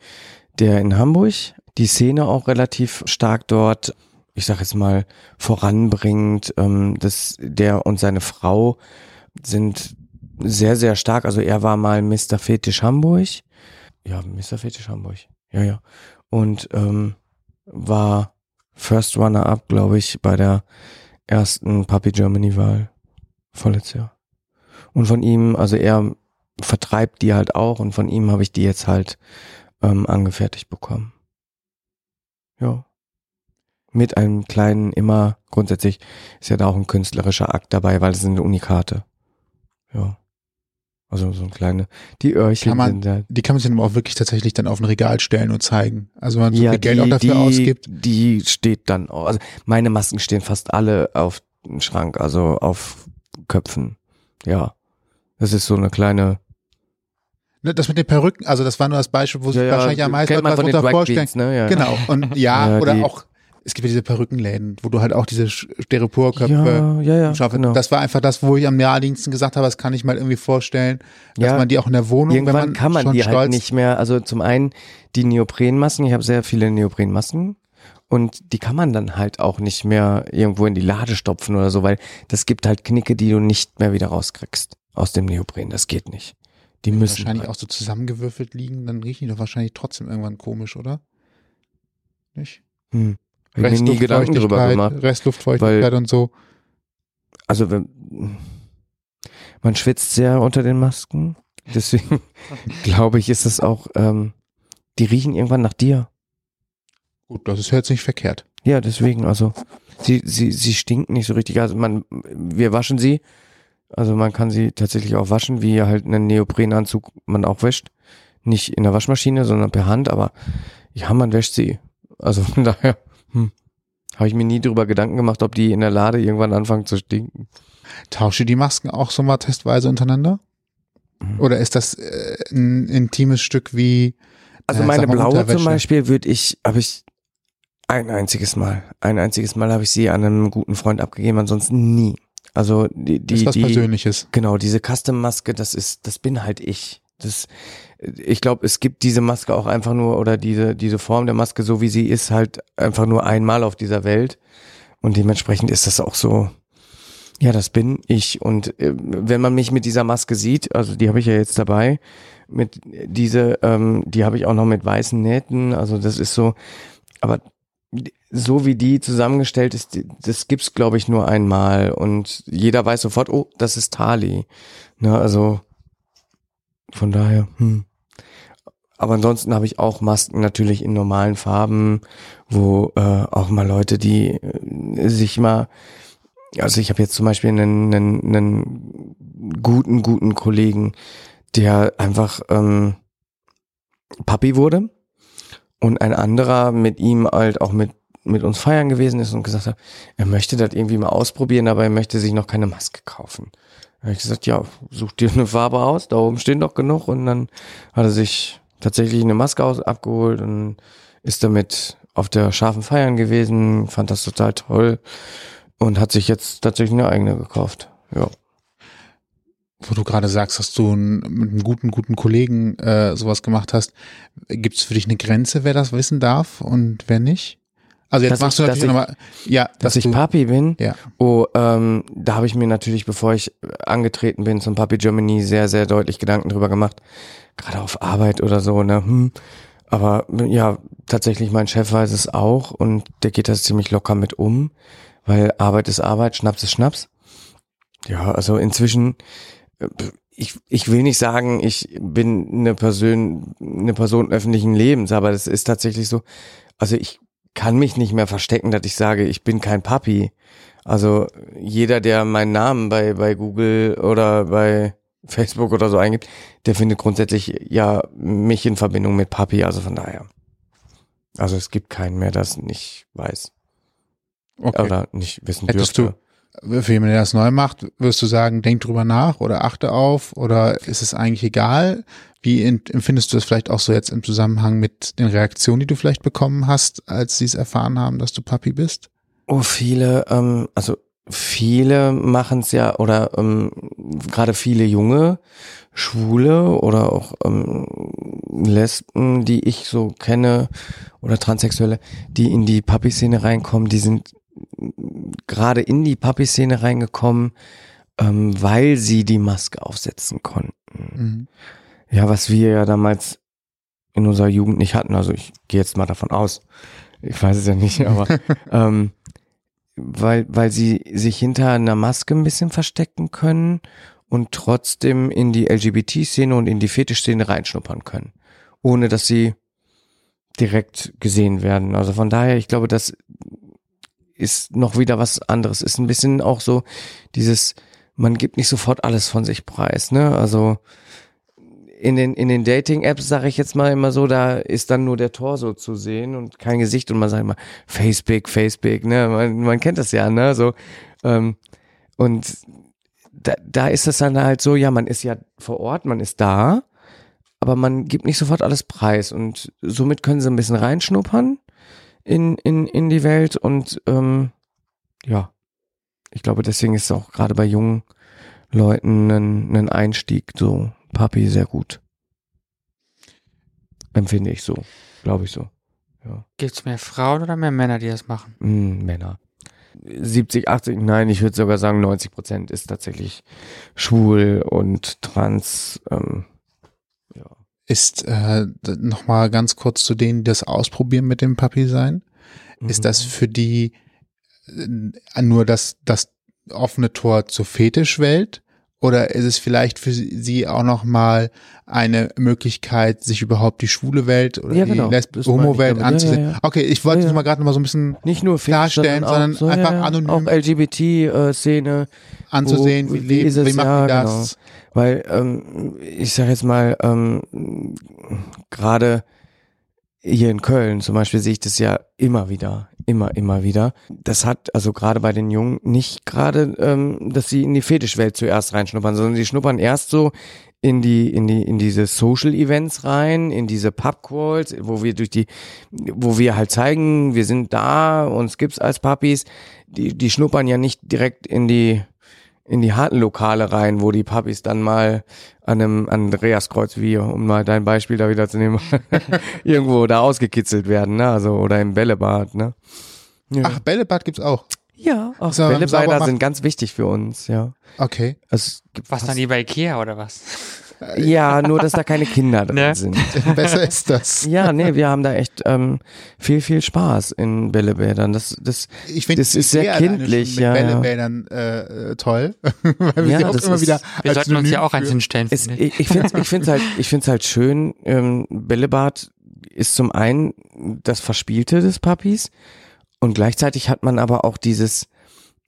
der in Hamburg die Szene auch relativ stark dort, ich sag jetzt mal, voranbringt. Ähm, das, der und seine Frau sind sehr, sehr stark. Also er war mal Mr. Fetisch Hamburg. Ja, Mr. Fetisch Hamburg. Ja, ja. Und ähm, war First Runner-Up, glaube ich, bei der ersten Puppy Germany-Wahl vorletztes Jahr. Und von ihm, also er vertreibt die halt auch und von ihm habe ich die jetzt halt ähm, angefertigt bekommen. Ja. Mit einem kleinen, immer, grundsätzlich ist ja da auch ein künstlerischer Akt dabei, weil es sind Unikate. Ja. Also so ein kleine, die Öhrchen
Kann man-
sind da.
Die kann man sich dann auch wirklich tatsächlich dann auf ein Regal stellen und zeigen. Also wenn man so
ja,
viel Geld auch dafür
die,
ausgibt.
Die steht dann auch. Also meine Masken stehen fast alle auf dem Schrank, also auf Köpfen. Ja. Das ist so eine kleine.
Ne, Das mit den Perücken, also das war nur das Beispiel, wo sich
ja,
wahrscheinlich am meisten Leute was drunter vorstellen.
Ne? Ja.
Genau. Und ja,
Ja,
oder
die-
auch, es gibt ja diese Perückenläden, wo du halt auch diese Styroporköpfe
Ja, ja, ja.
schaffen.
Genau.
Das war einfach das, wo ich am naheliegendsten gesagt habe, das kann ich mal irgendwie vorstellen, dass
Ja.
man die auch in der Wohnung,
Irgendwann
wenn man
kann man die
stolz,
halt nicht mehr. Also zum einen die Neoprenmasken. Ich habe sehr viele Neoprenmasken. Und die kann man dann halt auch nicht mehr irgendwo in die Lade stopfen oder so, weil das gibt halt Knicke, die du nicht mehr wieder rauskriegst aus dem Neopren. Das geht nicht. Die müssen
wahrscheinlich
halt.
auch so zusammengewürfelt liegen, dann riechen die doch wahrscheinlich trotzdem irgendwann komisch, oder? Nicht?
Hm. Hab ich mir nie Gedanken
Restluftfeuchtigkeit,
gemacht.
Restluftfeuchtigkeit und so.
Also wenn, man schwitzt sehr unter den Masken. Deswegen glaube ich, ist es auch, ähm, die riechen irgendwann nach dir.
Gut, das ist jetzt nicht verkehrt.
Ja, deswegen, also sie, sie, sie stinken nicht so richtig. Also man, wir waschen sie. Also man kann sie tatsächlich auch waschen, wie halt einen Neoprenanzug man auch wäscht. Nicht in der Waschmaschine, sondern per Hand, aber ja, man wäscht sie. Also von daher hm, habe ich mir nie drüber Gedanken gemacht, ob die in der Lade irgendwann anfangen zu stinken.
Tausche die Masken auch so mal testweise untereinander?
Mhm.
Oder ist das äh, ein intimes Stück wie
Also
Ja,
meine blaue zum Beispiel würde ich, habe ich ein einziges Mal, ein einziges Mal habe ich sie an einem guten Freund abgegeben, ansonsten nie. Also die,
Das ist
die,
was
die
Persönliches.
genau diese Custom-Maske, das ist, das bin halt ich. Das, ich glaube, es gibt diese Maske auch einfach nur oder diese diese Form der Maske, so wie sie ist, halt einfach nur einmal auf dieser Welt und dementsprechend ist das auch so. Ja, das bin ich. Und äh, wenn man mich mit dieser Maske sieht, also die habe ich ja jetzt dabei, mit diese, ähm, die habe ich auch noch mit weißen Nähten, also das ist so, aber so wie die zusammengestellt ist, das gibt's glaube ich nur einmal und jeder weiß sofort, oh, das ist Tali. Ne, also von daher. Hm. Aber ansonsten habe ich auch Masken natürlich in normalen Farben, wo äh, auch mal Leute, die äh, sich mal, also ich habe jetzt zum Beispiel einen, einen, einen guten, guten Kollegen, der einfach ähm, Papi wurde und ein anderer mit ihm halt auch mit mit uns feiern gewesen ist und gesagt hat, er möchte das irgendwie mal ausprobieren, aber er möchte sich noch keine Maske kaufen. Da habe ich gesagt, ja, such dir eine Farbe aus, da oben stehen doch genug und dann hat er sich tatsächlich eine Maske aus, abgeholt und ist damit auf der scharfen Feiern gewesen, fand das total toll und hat sich jetzt tatsächlich eine eigene gekauft. Ja.
Wo du gerade sagst, dass du mit einem guten, guten Kollegen äh, sowas gemacht hast, gibt es für dich eine Grenze, wer das wissen darf und wer nicht? Also jetzt
Dass
machst du
dass
natürlich nochmal, ja,
Dass ich
du,
Papi bin,
ja,
Oh, ähm, da habe ich mir natürlich, bevor ich angetreten bin zum Papi Germany, sehr, sehr deutlich Gedanken drüber gemacht. Gerade auf Arbeit oder so, ne? Hm. Aber ja, tatsächlich, mein Chef weiß es auch und der geht das ziemlich locker mit um, weil Arbeit ist Arbeit, Schnaps ist Schnaps. Ja, also inzwischen, äh, ich, ich will nicht sagen, ich bin eine Person, eine Person öffentlichen Lebens, aber das ist tatsächlich so. Also ich kann mich nicht mehr verstecken, dass ich sage, ich bin kein Papi. Also jeder, der meinen Namen bei, bei Google oder bei Facebook oder so eingibt, der findet grundsätzlich ja mich in Verbindung mit Papi, also von daher. Also es gibt keinen mehr, der das nicht weiß
okay.
oder nicht wissen
Hättest
dürfte.
Für jemanden, der das neu macht, wirst du sagen, denk drüber nach oder achte auf oder ist es eigentlich egal? Wie empfindest du das vielleicht auch so jetzt im Zusammenhang mit den Reaktionen, die du vielleicht bekommen hast, als sie es erfahren haben, dass du Papi bist?
Oh, viele, ähm, also viele machen es ja, oder ähm, gerade viele junge Schwule oder auch ähm, Lesben, die ich so kenne, oder Transsexuelle, die in die Papi-Szene reinkommen, die sind gerade in die Papi-Szene reingekommen, ähm, weil sie die Maske aufsetzen konnten.
Mhm.
Ja, was wir ja damals in unserer Jugend nicht hatten. Also ich gehe jetzt mal davon aus. Ich weiß es ja nicht, aber ähm, weil, weil sie sich hinter einer Maske ein bisschen verstecken können und trotzdem in die LGBT-Szene und in die Fetischszene reinschnuppern können, ohne dass sie direkt gesehen werden. Also von daher, ich glaube, das ist noch wieder was anderes. Ist ein bisschen auch so dieses, man gibt nicht sofort alles von sich preis, ne? Also in den, in den Dating-Apps sage ich jetzt mal immer so, da ist dann nur der Torso zu sehen und kein Gesicht und man sagt immer Facebook, Facebook, ne? Man, man kennt das ja, ne? So, ähm, und da, da ist es dann halt so, ja, man ist ja vor Ort, man ist da, aber man gibt nicht sofort alles preis und somit können sie ein bisschen reinschnuppern in, in, in die Welt und ähm, ja, ich glaube, deswegen ist es auch gerade bei jungen Leuten ein, ein Einstieg so Papi sehr gut. Empfinde ich so, glaube ich so.
Gibt es mehr Frauen oder mehr Männer, die das machen?
Hm, Männer. 70, 80, nein, ich würde sogar sagen 90 Prozent ist tatsächlich schwul und trans. Ähm, ja.
Ist äh, nochmal ganz kurz zu denen, die das ausprobieren mit dem Papi sein. Ist das für die äh, nur das, das offene Tor zur Fetischwelt? Oder ist es vielleicht für sie auch nochmal eine Möglichkeit, sich überhaupt die schwule Welt oder
Ja,
die
genau.
Lesb
Das meine ich
Homo-Welt anzusehen?
ja, ja.
Okay, ich wollte
ja.
mal gerade noch mal so ein bisschen
Nicht nur
Klarstellen, sondern
auch, so,
einfach anonym.
Auch LGBT-Szene.
anzusehen,
Wo-
wie,
wie ist es?
wie machen die das?
Weil ähm, ich sage jetzt mal, ähm, gerade hier in Köln zum Beispiel sehe ich das ja immer wieder, immer, immer wieder. Das hat also gerade bei den Jungen nicht gerade, ähm, dass sie in die Fetischwelt zuerst reinschnuppern, sondern sie schnuppern erst so in die in die in diese Social Events rein, in diese Pub Calls, wo wir durch die wo wir halt zeigen, wir sind da, uns gibt's als Puppies. Die die schnuppern ja nicht direkt in die in die harten Lokale rein, wo die Puppies dann mal an einem Andreaskreuz wie, um mal dein Beispiel da wieder zu nehmen, irgendwo da ausgekitzelt werden, ne? Also oder im Bällebad, ne? Ja.
Ach, Bällebad gibt's auch.
Ja, auch
So,
Bällebäder sind ganz wichtig für uns, ja.
Okay.
Also, es gibt
Was
fast-
dann lieber Ikea oder was?
Ja, nur dass da keine Kinder drin
Ne?
sind.
Besser ist das.
Ja, nee, wir haben da echt ähm, viel, viel Spaß in Bällebädern. Das, das,
Ich finde
Das ist sehr kindlich,
mit
ja.
Bällebädern äh, äh, toll, weil wir
Ja,
sie auch
das
immer
ist-
wieder
Wir sollten uns ja auch eins
für-
hinstellen.
ist,
finde ich.
ich finde es ich find's halt, ich find's halt schön. Ähm, Bällebad ist zum einen das Verspielte des Puppies und gleichzeitig hat man aber auch dieses,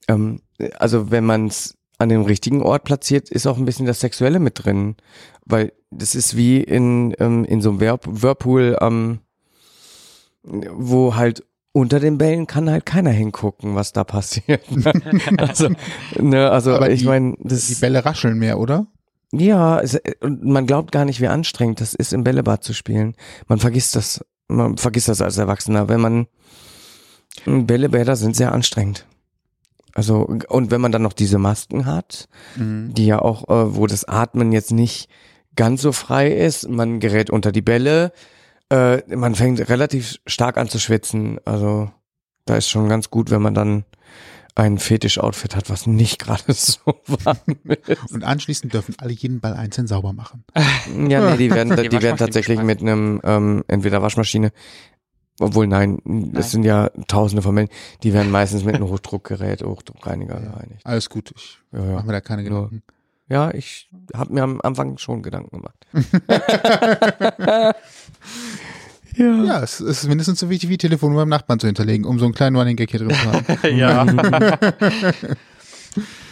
ähm, also wenn man es an dem richtigen Ort platziert, ist auch ein bisschen das Sexuelle mit drin, weil das ist wie in ähm, in so einem Whirl- Whirlpool, ähm, wo halt unter den Bällen kann halt keiner hingucken, was da passiert. also, ne, also
Aber
ich
die-
meine, das
Die Bälle rascheln mehr, oder?
ja, es, und man glaubt gar nicht, wie anstrengend das ist, im Bällebad zu spielen. Man vergisst das, man vergisst das als Erwachsener, wenn man Bällebäder sind sehr anstrengend. Also und wenn man dann noch diese Masken hat, die ja auch, äh, wo das Atmen jetzt nicht ganz so frei ist, man gerät unter die Bälle, äh, man fängt relativ stark an zu schwitzen. Also da ist schon ganz gut, wenn man dann ein Fetisch-Outfit hat, was nicht gerade so warm ist.
Und anschließend dürfen alle jeden Ball einzeln sauber machen.
Ja, nee, die werden,
Die
die werden tatsächlich mit einem ähm, entweder Waschmaschine, obwohl nein,
Nein.
das sind ja Tausende von Menschen, die werden meistens mit einem Hochdruckgerät, Hochdruckreiniger gereinigt.
Alles gut, ich
Ja,
mache
ja.
mir da keine. Gedanken.
ja ich habe mir am Anfang schon Gedanken gemacht. ja.
Ja, es ist mindestens so wichtig wie Telefonnummer beim Nachbarn zu hinterlegen, um so einen kleinen Running Gag hier drin zu haben.
ja.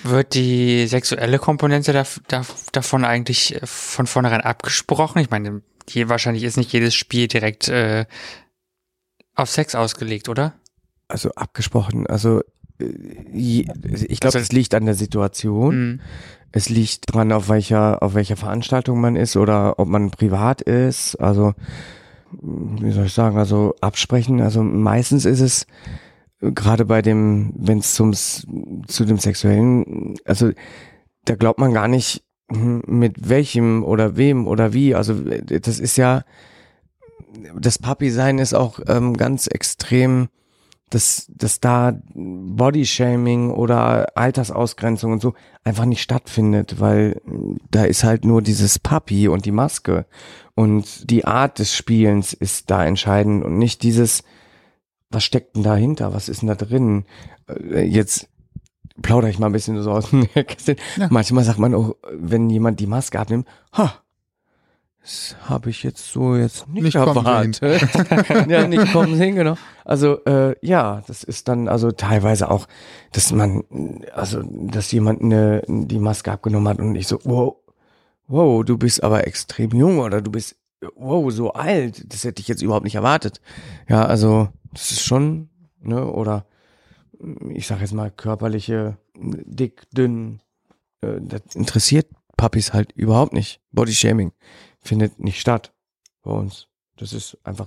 Wird die sexuelle Komponente da, da, davon eigentlich äh, von vornherein abgesprochen? Ich meine, hier wahrscheinlich ist nicht jedes Spiel direkt äh, auf Sex ausgelegt, oder?
Also abgesprochen, also äh, ich glaube,
Also-
es liegt an der Situation.
Mhm.
Es liegt dran, auf welcher, auf welcher Veranstaltung man ist oder ob man privat ist. Also, wie soll ich sagen, also absprechen. Also meistens ist es äh, gerade bei dem, wenn es zum zu dem sexuellen, also da glaubt man gar nicht hm, mit welchem oder wem oder wie. Also äh, das ist ja das Papi-Sein ist auch ähm, ganz extrem dass, dass da Bodyshaming oder Altersausgrenzung und so einfach nicht stattfindet, weil da ist halt nur dieses Papi und die Maske und die Art des Spielens ist da entscheidend und nicht dieses, was steckt denn dahinter, was ist denn da drin? Äh, Jetzt plaudere ich mal ein bisschen so aus dem Nähkästchen.
Ja.
Manchmal sagt man auch, wenn jemand die Maske abnimmt, ha, das habe ich jetzt so jetzt nicht,
Nicht
erwartet. ja, nicht kommen sehen, genau. Also äh, ja, das ist dann also teilweise auch, dass man, also dass jemand eine, die Maske abgenommen hat und ich so, wow, wow, du bist aber extrem jung oder du bist, wow, so alt. Das hätte ich jetzt überhaupt nicht erwartet. Ja, also das ist schon, ne, oder ich sag jetzt mal körperliche, dick, dünn, äh, das interessiert Puppies halt überhaupt nicht. Bodyshaming findet nicht statt bei uns. Das ist einfach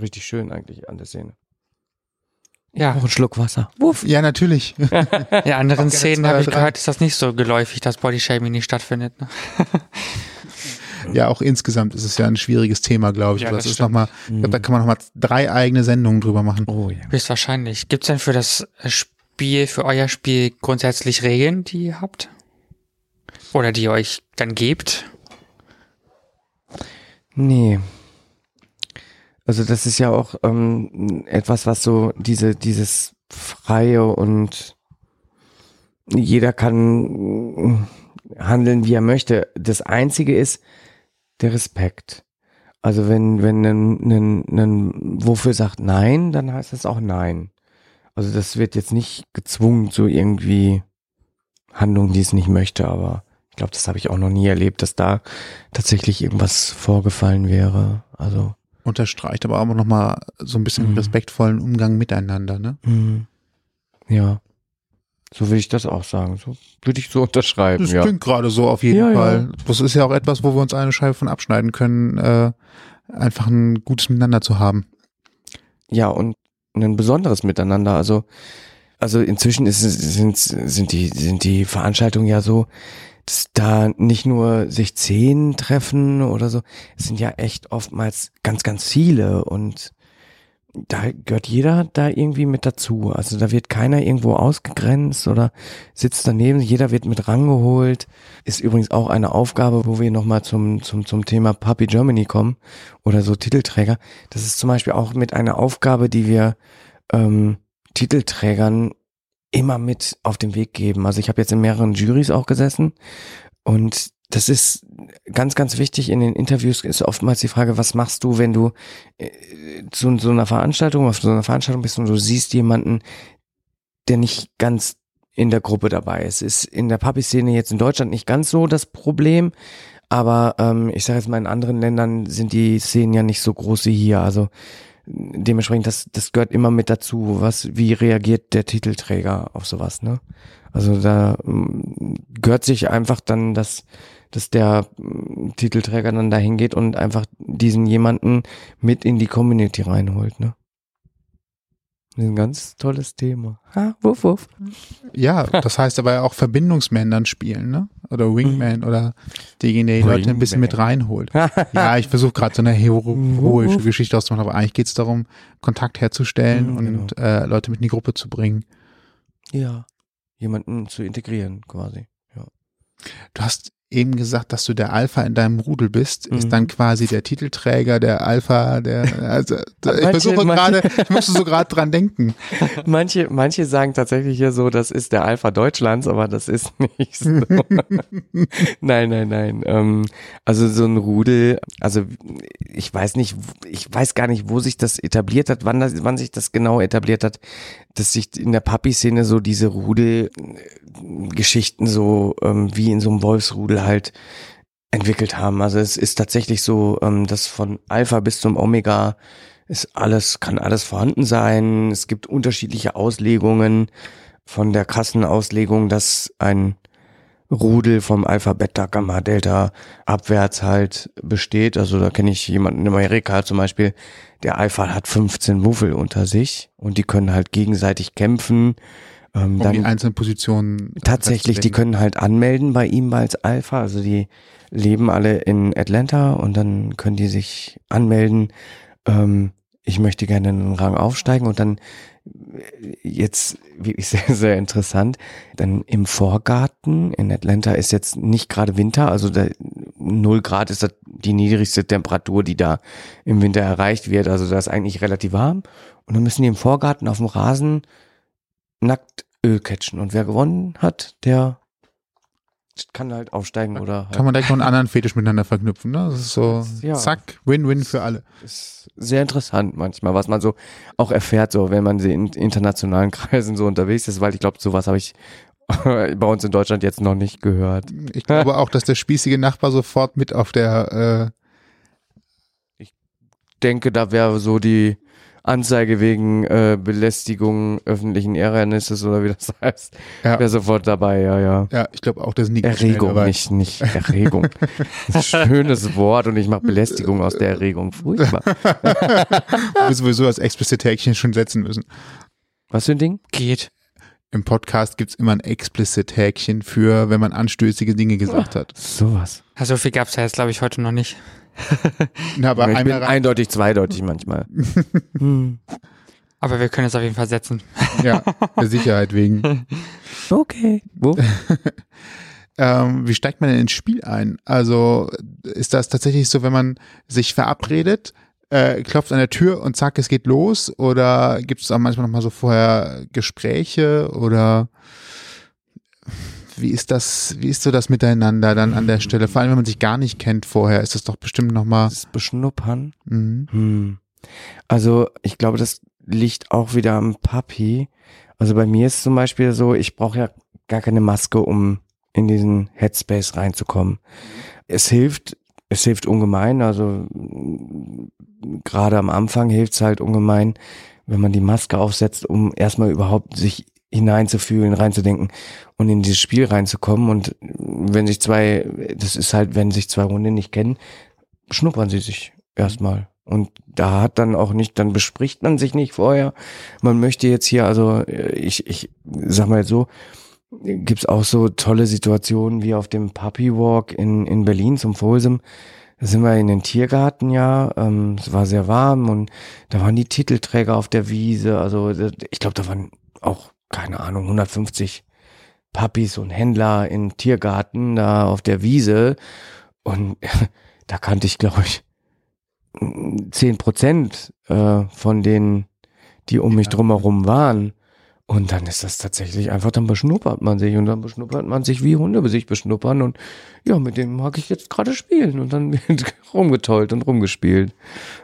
richtig schön eigentlich an der Szene.
Ja,
Noch ein Schluck Wasser. Wuff.
Ja, natürlich.
in anderen Szenen habe ich gehört, ist das nicht so geläufig, dass Bodyshaming nicht stattfindet. Ne?
Ja, auch insgesamt ist es ja ein schwieriges Thema, glaube ich.
Ja, das
das ist
stimmt.
noch mal, ich glaube, da kann man noch mal drei eigene Sendungen drüber machen.
Oh ja.
Höchstwahrscheinlich. Gibt es denn für das Spiel, für euer Spiel grundsätzlich Regeln, die ihr habt? Oder die ihr euch dann gebt?
Nee. Also das ist ja auch ähm, etwas, was so diese dieses freie und jeder kann handeln, wie er möchte. Das Einzige ist der Respekt. Also wenn wenn ein, ein, ein Wofür sagt Nein, dann heißt das auch Nein. Also das wird jetzt nicht gezwungen zu irgendwie Handlungen, die es nicht möchte, aber glaube, das habe ich auch noch nie erlebt, dass da tatsächlich irgendwas vorgefallen wäre. Also
Unterstreicht aber auch noch mal so ein bisschen
Mhm.
respektvollen Umgang miteinander, ne?
mh, ja, So will ich das auch sagen. So würde ich so unterschreiben.
Das
ja.
klingt gerade so auf jeden
Ja, ja.
Fall. Das ist ja auch etwas, wo wir uns eine Scheibe von abschneiden können, äh, einfach ein gutes Miteinander zu haben.
ja, und ein besonderes Miteinander. Also, also inzwischen ist, sind, sind, die, sind die Veranstaltungen ja so, dass da nicht nur sich zehn treffen oder so, es sind ja echt oftmals ganz, ganz viele und da gehört jeder da irgendwie mit dazu. Also da wird keiner irgendwo ausgegrenzt oder sitzt daneben, jeder wird mit rangeholt. Ist übrigens auch eine Aufgabe, wo wir nochmal zum, zum, zum Thema Puppy Germany kommen oder so Titelträger. Das ist zum Beispiel auch mit einer Aufgabe, die wir ähm, Titelträgern immer mit auf den Weg geben. Also ich habe jetzt in mehreren Juries auch gesessen und das ist ganz, ganz wichtig in den Interviews ist oftmals die Frage, was machst du, wenn du äh, zu so einer Veranstaltung, auf so einer Veranstaltung bist und du siehst jemanden, der nicht ganz in der Gruppe dabei ist. Ist in der Puppy-Szene jetzt in Deutschland nicht ganz so das Problem, aber ähm, ich sage jetzt mal, in anderen Ländern sind die Szenen ja nicht so groß wie hier. Also dementsprechend, das, das gehört immer mit dazu. Was, wie reagiert der Titelträger auf sowas, ne? Also da mm, gehört sich einfach dann, dass, dass der mm, Titelträger dann dahin geht und einfach diesen jemanden mit in die Community reinholt, ne? Ein ganz tolles Thema. Ha, wuff, wuff.
Ja, das heißt aber auch Verbindungsman dann spielen, ne? Oder Wingman oder diejenigen, die die Leute ein bisschen mit reinholt. Ja, ich versuche gerade so eine hero heroische Geschichte auszumachen, aber eigentlich geht es darum, Kontakt herzustellen
Mhm,
und äh, Leute mit in die Gruppe zu bringen.
Ja. Jemanden zu integrieren, quasi. Ja.
Du hast eben gesagt, dass du der Alpha in deinem Rudel bist,
Mhm.
ist dann quasi der Titelträger, der Alpha, der, also, da- ich
Manche-
versuche
manche-
gerade, ich musste so gerade dran denken.
Manche, manche sagen tatsächlich hier so, das ist der Alpha Deutschlands, aber das ist nicht so. nein, nein, nein. Ähm, also so ein Rudel, also ich weiß nicht, ich weiß gar nicht, wo sich das etabliert hat, wann, das, wann sich das genau etabliert hat, dass sich in der Papi-Szene so diese Rudel-Geschichten so ähm, wie in so einem Wolfsrudel halt entwickelt haben. Also es ist tatsächlich so, ähm, dass von Alpha bis zum Omega ist alles, kann alles vorhanden sein. Es gibt unterschiedliche Auslegungen von der krassen Auslegung, dass ein Rudel vom Alpha, Beta, Gamma, Delta abwärts halt besteht. Also da kenne ich jemanden in Amerika zum Beispiel, der Alpha hat 15 Wuffel unter sich und die können halt gegenseitig kämpfen. Ähm,
Um
dann
die einzelnen Positionen.
Tatsächlich, die können halt anmelden bei ihm als Alpha. Also die leben alle in Atlanta und dann können die sich anmelden. Ähm, ich möchte gerne einen Rang aufsteigen und dann äh, jetzt wirklich sehr, sehr interessant. Dann im Vorgarten in Atlanta ist jetzt nicht gerade Winter, also da 0 Grad ist das die niedrigste Temperatur, die da im Winter erreicht wird. Also da ist eigentlich relativ warm. Und dann müssen die im Vorgarten auf dem Rasen nackt Öl catchen. Und wer gewonnen hat, der kann halt aufsteigen oder halt
Kann man direkt noch einen anderen Fetisch miteinander verknüpfen, ne? Das ist so,
Ja.
zack, Win-Win für alle.
ist sehr interessant manchmal, was man so auch erfährt, so wenn man in internationalen Kreisen so unterwegs ist, weil ich glaube, sowas habe ich bei uns in Deutschland jetzt noch nicht gehört.
Ich glaube auch, dass der spießige Nachbar sofort mit auf der,
Denke, da wäre so die Anzeige wegen äh, Belästigung öffentlichen Ärgernisses oder wie das heißt,
Ja.
wäre sofort dabei, ja, ja.
ja, ich glaube auch, das Nick
Erregung, nicht, nicht Erregung. Das ist ein schönes Wort und ich mache Belästigung aus der Erregung. Furchtbar.
Wir sowieso das explizite Häkchen schon setzen müssen.
Was für ein Ding?
Geht.
Im Podcast gibt's immer ein explicit Häkchen für, wenn man anstößige Dinge gesagt hat.
Sowas.
Also so viel gab's ja jetzt, glaube ich, heute noch nicht.
Na, aber
ich bin eindeutig zweideutig manchmal. hm.
Aber wir können es auf jeden Fall setzen.
ja, der Sicherheit wegen.
Okay. Wo?
Ähm, wie steigt man denn ins Spiel ein? Also ist das tatsächlich so, wenn man sich verabredet, äh, klopft an der Tür und zack, es geht los? Oder gibt es auch manchmal noch mal so vorher Gespräche oder wie ist das, wie ist so das Miteinander dann an der Stelle? Vor allem, wenn man sich gar nicht kennt vorher, ist das doch bestimmt noch mal.
Das Beschnuppern.
Mhm.
Hm. Also ich glaube, das liegt auch wieder am Papi. Also bei mir ist zum Beispiel so, ich brauche ja gar keine Maske, um in diesen Headspace reinzukommen. Es hilft, es hilft ungemein. Also gerade am Anfang hilft es halt ungemein, wenn man die Maske aufsetzt, um erstmal überhaupt sich hineinzufühlen, reinzudenken und in dieses Spiel reinzukommen. Und wenn sich zwei, das ist halt, wenn sich zwei Hunde nicht kennen, schnuppern sie sich erstmal. Und da hat dann auch nicht, dann bespricht man sich nicht vorher. Man möchte jetzt hier, also ich, ich sag mal so, gibt's auch so tolle Situationen wie auf dem Puppy Walk in, in Berlin zum Folsem. Da sind wir in den Tiergarten ja, ähm, es war sehr warm und da waren die Titelträger auf der Wiese. Also ich glaube, da waren auch, keine Ahnung, 150 Puppies und Händler im Tiergarten da auf der Wiese. Und da kannte ich, glaube ich, zehn Prozent äh, von denen, die um mich drumherum waren. Und dann ist das tatsächlich einfach, dann beschnuppert man sich und dann beschnuppert man sich, wie Hunde sich beschnuppern und ja, mit dem mag ich jetzt gerade spielen und dann wird rumgetollt und rumgespielt.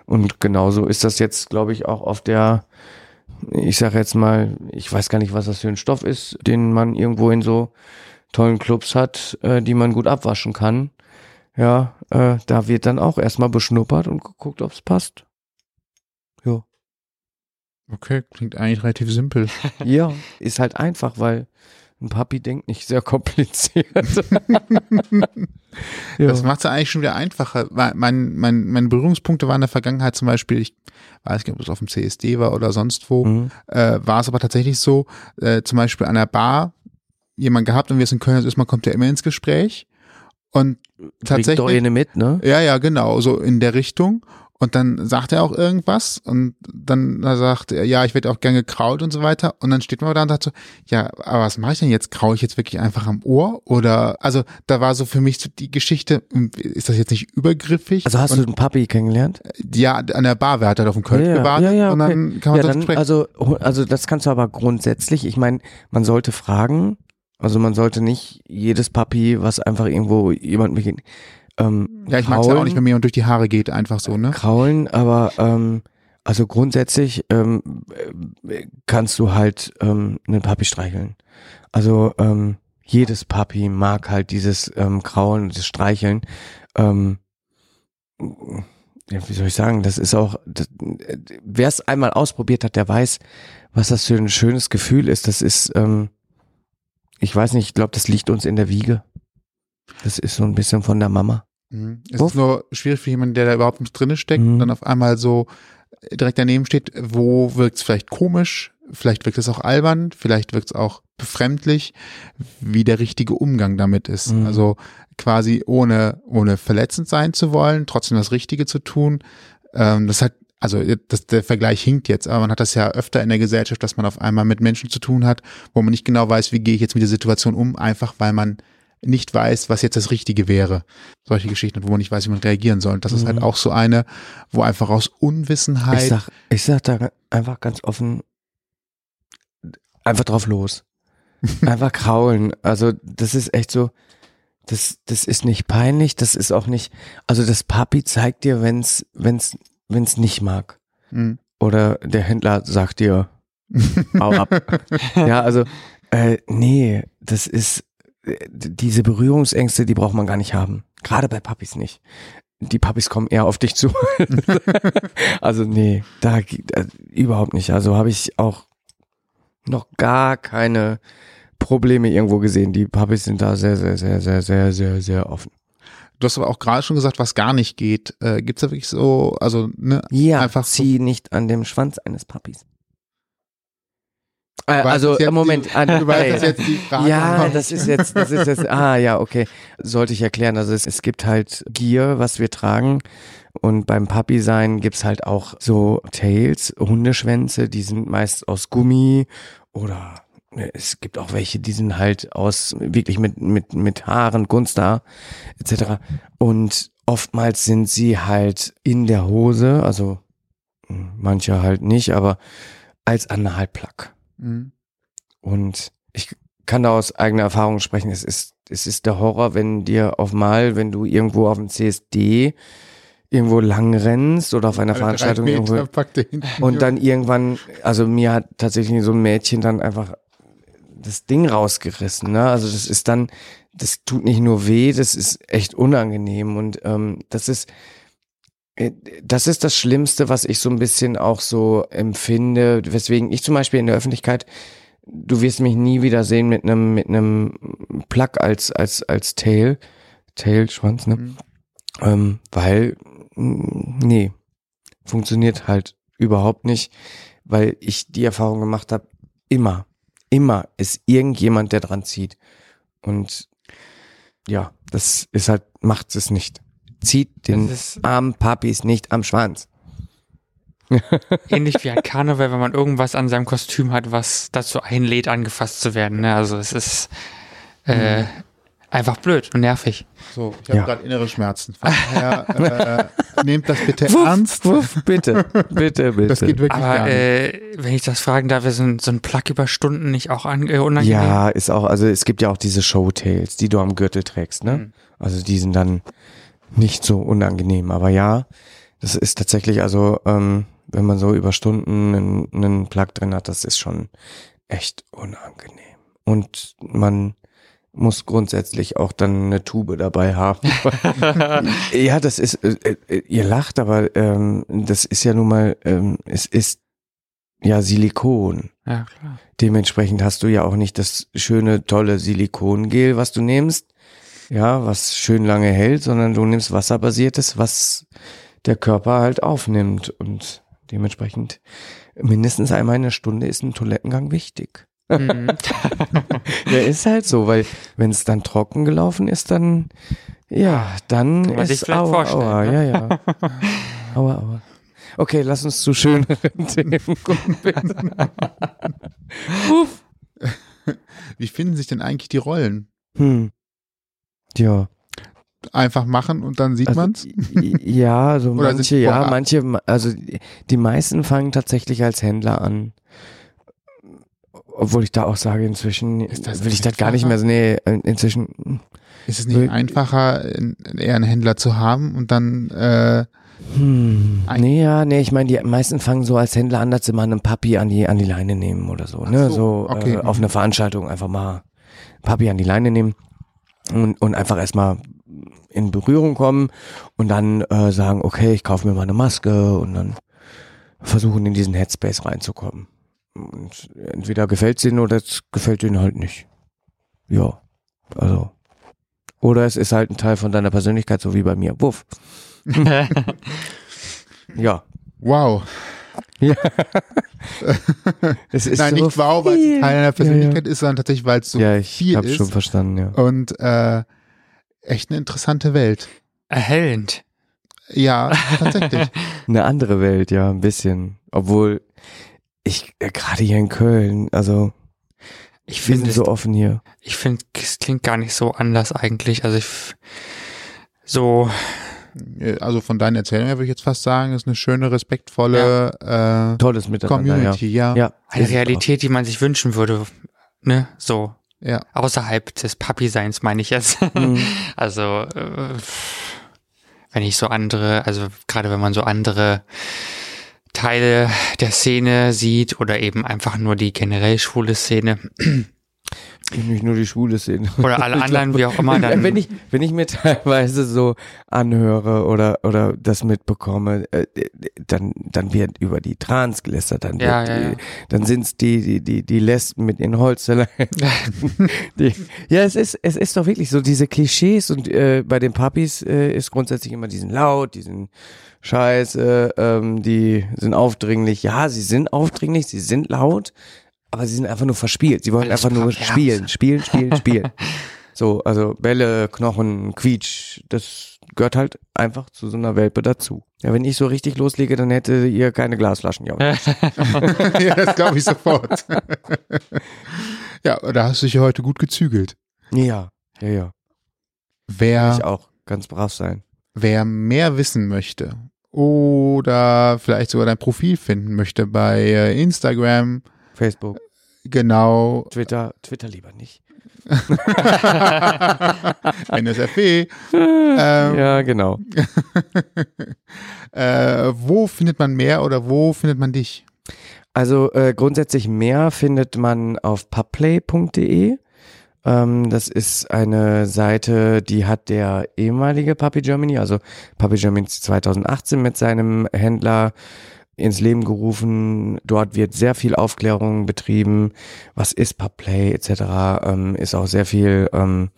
Und genauso ist das jetzt, glaube ich, auch auf der, ich sage jetzt mal, ich weiß gar nicht, was das für ein Stoff ist, den man irgendwo in so tollen Clubs hat, äh, die man gut abwaschen kann. Ja, äh, da wird dann auch erstmal beschnuppert und geguckt, ob es passt. Ja.
Okay, klingt eigentlich relativ simpel.
ja, ist halt einfach, weil ein Papi denkt nicht sehr kompliziert.
ja. Das macht es eigentlich schon wieder einfacher. Mein, mein, meine Berührungspunkte waren in der Vergangenheit zum Beispiel, ich weiß nicht, ob es auf dem CSD war oder sonst wo, mhm. äh, war es aber tatsächlich so, äh, zum Beispiel an der Bar jemand gehabt und wir sind in Köln, also erstmal kommt der immer ins Gespräch und tatsächlich. Bringt
doch mit, ne?
Ja, ja, genau, so in der Richtung. Und dann sagt er auch irgendwas und dann sagt er, ja, ich werde auch gerne gekraut und so weiter. Und dann steht man da und sagt so, ja, aber was mache ich denn jetzt? Kraue ich jetzt wirklich einfach am Ohr? Oder, also da war so für mich so die Geschichte, ist das jetzt nicht übergriffig?
Also hast
und,
du den Papi kennengelernt?
Ja, an der Bar, wer hat halt auf dem Köln ja, gewartet ja, ja, okay. und dann kann man ja,
dann, sprechen. Also, also das kannst du aber grundsätzlich, ich meine, man sollte fragen, also man sollte nicht jedes Papi, was einfach irgendwo jemand begegnet,
ähm, ja, ich mag es ja auch nicht, wenn mir jemand durch die Haare geht, einfach so, ne?
Kraulen, aber ähm, also grundsätzlich ähm, kannst du halt ähm, einen Papi streicheln. Also ähm, jedes Papi mag halt dieses ähm, Kraulen, das Streicheln. Ähm, ja, wie soll ich sagen, das ist auch, wer es einmal ausprobiert hat, der weiß, was das für ein schönes Gefühl ist. Das ist, ähm, ich weiß nicht, ich glaube, das liegt uns in der Wiege. Das ist so ein bisschen von der Mama.
Mhm. Es Uff. ist nur schwierig für jemanden, der da überhaupt nicht drinne steckt mhm. und dann auf einmal so direkt daneben steht, wo wirkt es vielleicht komisch, vielleicht wirkt es auch albern, vielleicht wirkt es auch befremdlich, wie der richtige Umgang damit ist. Mhm. Also quasi ohne, ohne verletzend sein zu wollen, trotzdem das Richtige zu tun. Ähm, das hat, also das, der Vergleich hinkt jetzt, aber man hat das ja öfter in der Gesellschaft, dass man auf einmal mit Menschen zu tun hat, wo man nicht genau weiß, wie gehe ich jetzt mit der Situation um, einfach weil man nicht weiß, was jetzt das Richtige wäre. Solche Geschichten, wo man nicht weiß, wie man reagieren soll. Und das mhm. ist halt mhm. auch so eine, wo einfach aus Unwissenheit.
Ich sag, ich sag da einfach ganz offen, einfach drauf los. Einfach kraulen. Also, das ist echt so, das, das ist nicht peinlich, das ist auch nicht, also das Papi zeigt dir, wenn's, wenn's, wenn's nicht mag. Mhm. Oder der Händler sagt dir, hau ab. ja, also, äh, nee, das ist, diese Berührungsängste, die braucht man gar nicht haben. Gerade bei Papis nicht. Die Papis kommen eher auf dich zu. also nee, da äh, überhaupt nicht. Also habe ich auch noch gar keine Probleme irgendwo gesehen. Die Papis sind da sehr, sehr, sehr, sehr, sehr, sehr, sehr offen.
Du hast aber auch gerade schon gesagt, was gar nicht geht. Äh, Gibt es da wirklich so, also ne,
ja, einfach zieh so nicht an dem Schwanz eines Papis. Äh, also im Moment, die, du weißt, jetzt die Frage ja, das ist jetzt, das ist jetzt, ah ja, okay, sollte ich erklären. Also es, es gibt halt Gear, was wir tragen. Und beim Puppy sein gibt's halt auch so Tails, Hundeschwänze, die sind meist aus Gummi oder ne, es gibt auch welche, die sind halt aus wirklich mit mit mit Haaren, Gunsthaar etc. Und oftmals sind sie halt in der Hose, also hm, manche halt nicht, aber als Analplug. Mhm. Und ich kann da aus eigener Erfahrung sprechen. Es ist, es ist der Horror, wenn dir auf mal, wenn du irgendwo auf dem CSD irgendwo lang rennst oder auf einer Veranstaltung irgendwo und dann irgendwann, also mir hat tatsächlich so ein Mädchen dann einfach das Ding rausgerissen. Ne? Also das ist dann, das tut nicht nur weh, das ist echt unangenehm und ähm, das ist das ist das Schlimmste, was ich so ein bisschen auch so empfinde, weswegen ich zum Beispiel in der Öffentlichkeit du wirst mich nie wieder sehen mit einem mit einem Plug als als als Tail, Tail Schwanz, ne?
Mhm.
Ähm, weil mm, nee, funktioniert halt überhaupt nicht, weil ich die Erfahrung gemacht habe, immer, immer ist irgendjemand, der dran zieht. Und ja, das ist halt, macht es nicht. Zieht den armen Papis nicht am Schwanz.
ähnlich wie ein Karneval, wenn man irgendwas an seinem Kostüm hat, was dazu einlädt, angefasst zu werden. Ne? Also es ist äh, einfach blöd und nervig.
So, ich habe
Ja.
gerade innere Schmerzen. Von daher, äh, nehmt das bitte ernst.
Wuff, bitte, bitte, bitte.
Das geht wirklich
Aber
gar nicht.
äh, wenn ich das fragen darf, ist so ein, so ein Plug über Stunden nicht auch an, äh, unangenehm?
Ja, ist auch, also es gibt ja auch diese Showtails, die du am Gürtel trägst, ne?
Mhm.
Also die sind dann nicht so unangenehm. Aber ja, das ist tatsächlich, also ähm, wenn man so über Stunden einen, einen Plug drin hat, das ist schon echt unangenehm. Und man muss grundsätzlich auch dann eine Tube dabei haben. ja, das ist, äh, äh, ihr lacht, aber ähm, das ist ja nun mal, ähm, es ist ja Silikon.
Ja, klar.
Dementsprechend hast du ja auch nicht das schöne, tolle Silikongel, was du nimmst, ja, was schön lange hält, sondern du nimmst wasserbasiertes, was der Körper halt aufnimmt und dementsprechend mindestens einmal in der Stunde ist ein Toilettengang wichtig.
Mhm.
Ja, ist halt so, weil wenn es dann trocken gelaufen ist, dann ja, dann
Kann man
ist aua,
vorstellen,
aua,
ne?
ja, ja. Aua, aua. Okay, lass uns zu schöneren Themen kommen.
Wie finden sich denn eigentlich die Rollen?
Hm. Ja.
Einfach machen und dann sieht
Also,
man's?
Ja, also
Oder
manche, ja, manche, also die- meisten fangen tatsächlich als Händler an. Obwohl ich da auch sage, inzwischen
Ist das
will ich das gar nicht mehr, so- nee, inzwischen,
Ist es nicht
Will-
einfacher, in- eher einen Händler zu haben und dann äh,
hm, nee, ja, nee, ich meine, die meisten fangen so als Händler an, dass sie mal einen Papi an die, an die Leine nehmen oder so, ne,
so,
so,
okay.
äh, auf einer Veranstaltung einfach mal Papi an die Leine nehmen und, und einfach erstmal in Berührung kommen und dann äh, sagen, okay, ich kaufe mir mal eine Maske und dann versuchen in diesen Headspace reinzukommen. Und entweder gefällt ihnen oder es gefällt ihnen halt nicht. Ja, also. Oder es ist halt ein Teil von deiner Persönlichkeit, so wie bei mir. Wuff. Ja.
wow.
Es ist
Nein,
so
nicht wow, weil es. Teil deiner
Ja,
Persönlichkeit ist, sondern tatsächlich, weil es so
ja, ich
viel
habe
ist.
schon verstanden, ja.
Und äh, echt eine interessante Welt.
Erhellend.
Ja, tatsächlich.
Eine andere Welt, ja, ein bisschen. Obwohl ich äh, gerade hier in Köln, also
Ich
wir
finde,
sind so offen hier.
ich finde, es klingt gar nicht so anders eigentlich. Also ich so,
Also von deinen Erzählungen her würde ich jetzt fast sagen, ist eine schöne, respektvolle
Tolles
äh,
Miteinander,
Community, ja.
ja. Ja,
eine Realität, die man sich wünschen würde. Ne, so.
ja.
Außerhalb des Papi-Seins meine ich jetzt.
Mhm.
Also, äh, wenn ich so andere, also gerade wenn man so andere Teile der Szene sieht oder eben einfach nur die generell schwule Szene
Nicht nur die Schwule sehen.
oder alle anderen, wie auch immer, dann
wenn ich wenn ich mir teilweise so anhöre oder oder das mitbekomme, äh, dann dann wird über die Trans gelästert, dann
Ja, ja,
die,
ja.
dann sind's die die die die Lesben mit ihren Holzzellen. die, ja, es ist es ist doch wirklich so diese Klischees und äh, bei den Papis äh, ist grundsätzlich immer die sind laut, die sind scheiße, ähm, die sind aufdringlich. Ja, sie sind aufdringlich, sie sind laut, aber sie sind einfach nur verspielt. Sie wollen
Alles
einfach nur spielen, spielen, spielen, spielen. So, also Bälle, Knochen, Quietsch, das gehört halt einfach zu so einer Welpe dazu. Ja, wenn ich so richtig loslege, dann hätte ihr keine Glasflaschen. Ja,
ja, das glaube ich sofort. ja, da hast du dich ja heute gut gezügelt.
ja, ja. ja.
Wer,
Ich auch ganz brav sein.
wer mehr wissen möchte oder vielleicht sogar dein Profil finden möchte bei äh, Instagram,
Facebook,
genau,
Twitter, Twitter lieber nicht.
NSFW, ähm,
ja, genau.
äh, wo findet man mehr oder wo findet man dich?
Also äh, grundsätzlich mehr findet man auf pubplay.de. Ähm, das ist eine Seite, die hat der ehemalige Puppy Germany, also Puppy Germany 2018 mit seinem Händler ins Leben gerufen. Dort wird sehr viel Aufklärung betrieben. Was ist Pubplay etc. Ähm, ist auch sehr viel ähm,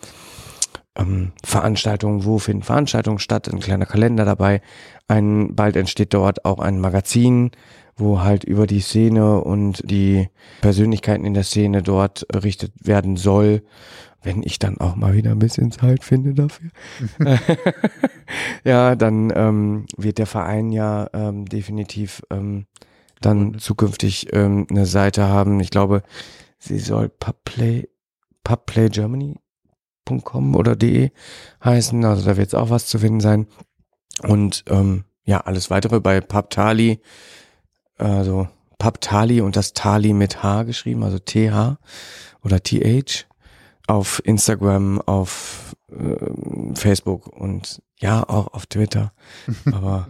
ähm, Veranstaltungen, wo finden Veranstaltungen statt, ein kleiner Kalender dabei. Ein, bald entsteht dort auch ein Magazin, wo halt über die Szene und die Persönlichkeiten in der Szene dort berichtet werden soll, wenn ich dann auch mal wieder ein bisschen Zeit finde dafür. ja, dann ähm, wird der Verein ja ähm, definitiv ähm, dann zukünftig ähm, eine Seite haben. Ich glaube, sie soll Pubplay, pubblaygermany.com oder de heißen. Also da wird es auch was zu finden sein. Und ähm, ja, alles weitere bei Pubtali also Paptali und das Tali mit H geschrieben, also TH oder TH auf Instagram, auf äh, Facebook und ja, auch auf Twitter. Aber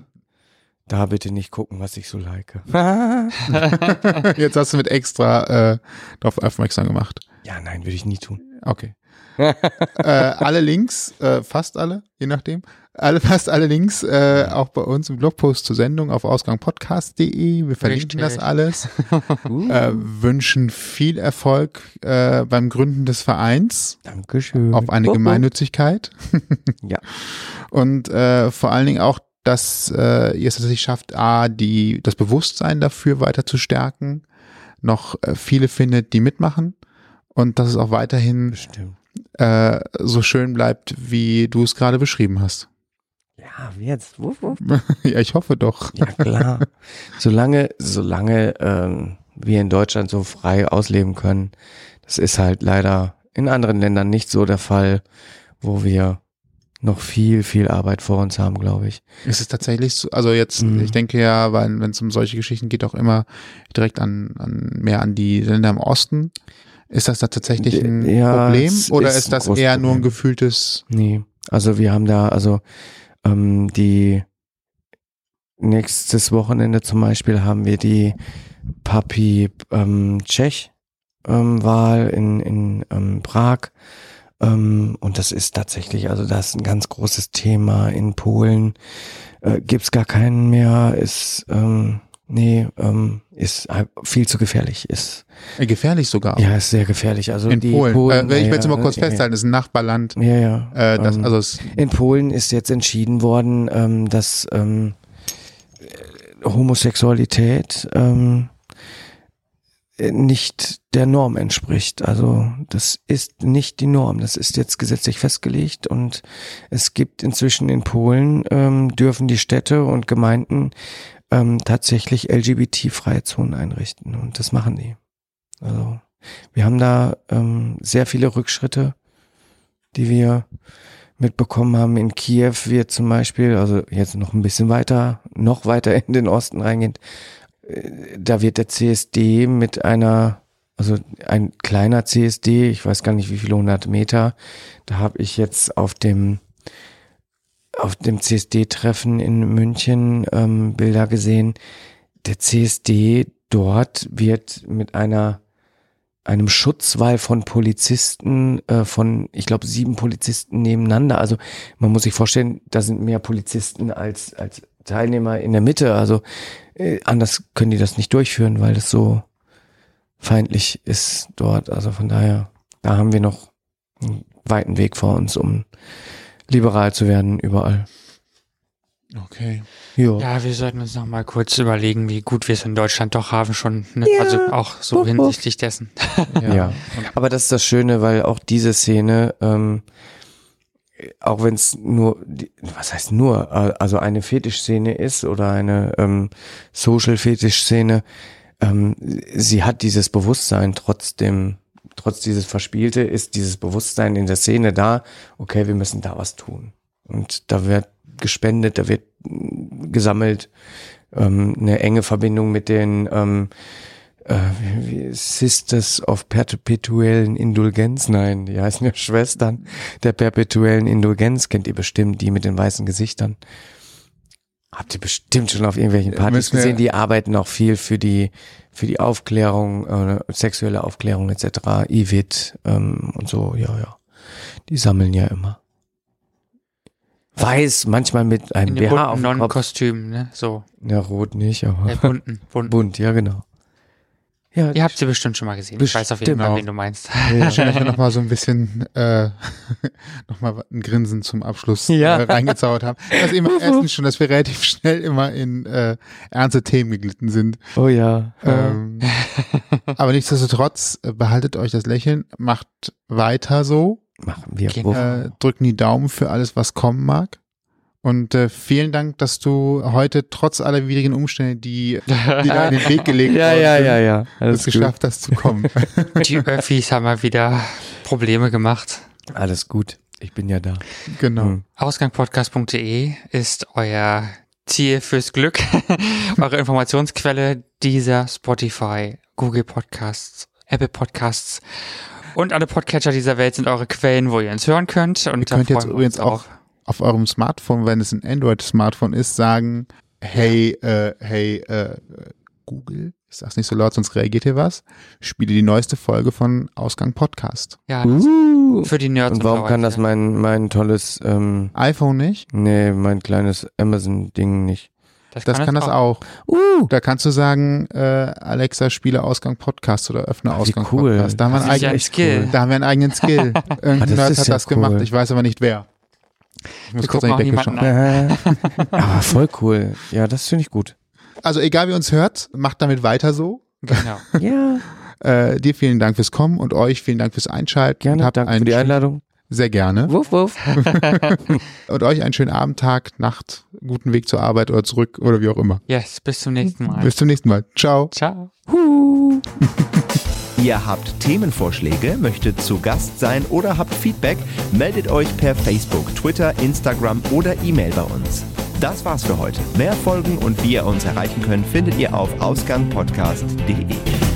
da bitte nicht gucken, was ich so like.
Jetzt hast du mit extra äh, darauf aufmerksam gemacht.
Ja, nein, würde ich nie tun.
Okay. äh, alle Links, äh, fast alle, je nachdem, alle, fast alle Links äh, auch bei uns im Blogpost zur Sendung auf ausgangpodcast.de. Wir verlinken Richtig. das alles. uh. äh, wünschen viel Erfolg äh, beim Gründen des Vereins.
Dankeschön.
Auf eine Gemeinnützigkeit.
ja.
Und äh, vor allen Dingen auch, dass äh, ihr es tatsächlich schafft, A, die, das Bewusstsein dafür weiter zu stärken, noch äh, viele findet, die mitmachen und dass es auch weiterhin äh, so schön bleibt, wie du es gerade beschrieben hast.
Ja, wie jetzt? Wuff, wuff.
ja, ich hoffe doch.
Ja, klar. solange, solange ähm, wir in Deutschland so frei ausleben können, das ist halt leider in anderen Ländern nicht so der Fall, wo wir noch viel, viel Arbeit vor uns haben, glaube ich.
Ist es tatsächlich so, also jetzt, mhm. ich denke ja, weil wenn es um solche Geschichten geht, auch immer direkt an, an mehr an die Länder im Osten. Ist das da tatsächlich ein ja, Problem oder ist, ist das eher Problem. nur ein gefühltes?
Nee, also wir haben da, also ähm, die nächstes Wochenende zum Beispiel haben wir die Papi ähm, Tschech ähm, Wahl in, in ähm, Prag. Ähm, und das ist tatsächlich, also das ist ein ganz großes Thema in Polen. Äh, gibt's gar keinen mehr, ist ähm, Nee, ähm, ist viel zu gefährlich. Ist
äh, gefährlich sogar.
Ja, ist sehr gefährlich. Also
in Polen. Polen äh, ich will es mal kurz ja, festhalten. Ja. ist ein Nachbarland.
Ja, ja.
Äh, das, ähm, also
in Polen ist jetzt entschieden worden, ähm, dass ähm, Homosexualität ähm, nicht der Norm entspricht. Also das ist nicht die Norm. Das ist jetzt gesetzlich festgelegt und es gibt inzwischen in Polen ähm, dürfen die Städte und Gemeinden ähm, tatsächlich LGBT-freie Zonen einrichten. Und das machen die. Also wir haben da ähm, sehr viele Rückschritte, die wir mitbekommen haben. In Kiew wird zum Beispiel, also jetzt noch ein bisschen weiter, noch weiter in den Osten reingehen, äh, da wird der CSD mit einer, also ein kleiner CSD, ich weiß gar nicht wie viele hundert Meter, da habe ich jetzt auf dem auf dem CSD-Treffen in München ähm, Bilder gesehen. Der CSD dort wird mit einer einem Schutzwall von Polizisten, äh, von, ich glaube, sieben Polizisten nebeneinander. Also man muss sich vorstellen, da sind mehr Polizisten als, als Teilnehmer in der Mitte. Also äh, anders können die das nicht durchführen, weil das so feindlich ist dort. Also von daher, da haben wir noch einen weiten Weg vor uns, um liberal zu werden überall.
Okay.
Jo. Ja, wir sollten uns noch mal kurz überlegen, wie gut wir es in Deutschland doch haben schon. Ne? Ja. Also auch so Buch, hinsichtlich dessen.
ja. ja. aber das ist das Schöne, weil auch diese Szene, ähm, auch wenn es nur, was heißt nur, also eine Fetischszene ist oder eine ähm, Social-Fetisch-Szene, ähm, sie hat dieses Bewusstsein trotzdem trotz dieses Verspielte ist dieses Bewusstsein in der Szene da, okay, wir müssen da was tun. Und da wird gespendet, da wird gesammelt, ähm, eine enge Verbindung mit den ähm, äh, Sisters of Perpetuellen Indulgenz, nein, die heißen ja Schwestern der perpetuellen Indulgenz, kennt ihr bestimmt, die mit den weißen Gesichtern. Habt ihr bestimmt schon auf irgendwelchen Partys gesehen, die arbeiten auch viel für die für die Aufklärung, äh, sexuelle Aufklärung etc., IVIT ähm, und so, ja, ja. Die sammeln ja immer. Weiß, manchmal mit einem BH auf dem Kopf.
Nonnenkostüm, ne? So.
Ja, rot nicht, aber
Äh, bunten, bunten.
bunt, ja genau. Ja,
Ihr habt sie bestimmt schon mal gesehen. Ich weiß auf jeden. Fall, wen du meinst.
ja.
Dass wir nochmal so ein bisschen äh, nochmal ein Grinsen zum Abschluss
Ja.
äh, reingezaubert haben. Das eben erstens schon, dass wir relativ schnell immer in äh, ernste Themen geglitten sind.
Oh ja.
Ähm, aber nichtsdestotrotz, äh, behaltet euch das Lächeln, macht weiter so,
Machen wir.
Genau.
Äh, drücken die Daumen für alles, was kommen mag. Und äh, vielen Dank, dass du heute trotz aller widrigen Umstände, die, die da in den Weg gelegt
ja,
worden
ja, ja, ja. Alles
es geschafft hast zu kommen.
Die Öffis haben mal wieder Probleme gemacht.
Alles gut. Ich bin ja da.
genau.
Hm.
Ausgangpodcast.de ist euer Ziel fürs Glück, eure Informationsquelle, dieser Spotify, Google Podcasts, Apple Podcasts und alle Podcatcher dieser Welt sind eure Quellen, wo ihr uns hören könnt. Und
Ihr
da
könnt jetzt übrigens
uns
auch auf eurem Smartphone, wenn es ein Android-Smartphone ist, sagen, hey, äh, hey, äh, Google, ich sag's nicht so laut, sonst reagiert hier was, spiele die neueste Folge von Ausgang Podcast.
Ja,
Uh.
für die Nerds
Und warum
unter
kann das mein, mein tolles, ähm,
iPhone nicht?
nee, mein kleines Amazon-Ding nicht?
Das kann, das auch.
Uh.
Da kannst du sagen, äh, Alexa, spiele Ausgang Podcast oder öffne
Ach,
Ausgang
cool.
Podcast. Da haben, wir einen
Das ja ein
eigenen,
Skill.
da haben wir einen eigenen Skill. Irgendein
Ah, das
Nerd hat
ja
das
cool.
gemacht. Ich weiß aber nicht wer. Ich muss
Wir
kurz an die Decke schauen.
Äh, aber voll cool. Ja, das finde ich gut.
Also egal wie uns hört, macht damit weiter so.
Genau.
Ja,
Äh, dir vielen Dank fürs Kommen und euch vielen Dank fürs Einschalten.
gerne.
Habt
Danke für die Einladung.
Sehr gerne.
Wuff, wuff.
Und euch einen schönen Abend, Tag, Nacht, guten Weg zur Arbeit oder zurück oder wie auch immer.
Yes, bis zum nächsten Mal.
Bis zum nächsten Mal. Ciao.
Ciao.
Huh.
Ihr habt Themenvorschläge, möchtet zu Gast sein oder habt Feedback, meldet euch per Facebook, Twitter, Instagram oder E-Mail bei uns. Das war's für heute. Mehr Folgen und wie ihr uns erreichen könnt, findet ihr auf ausgangpodcast.de.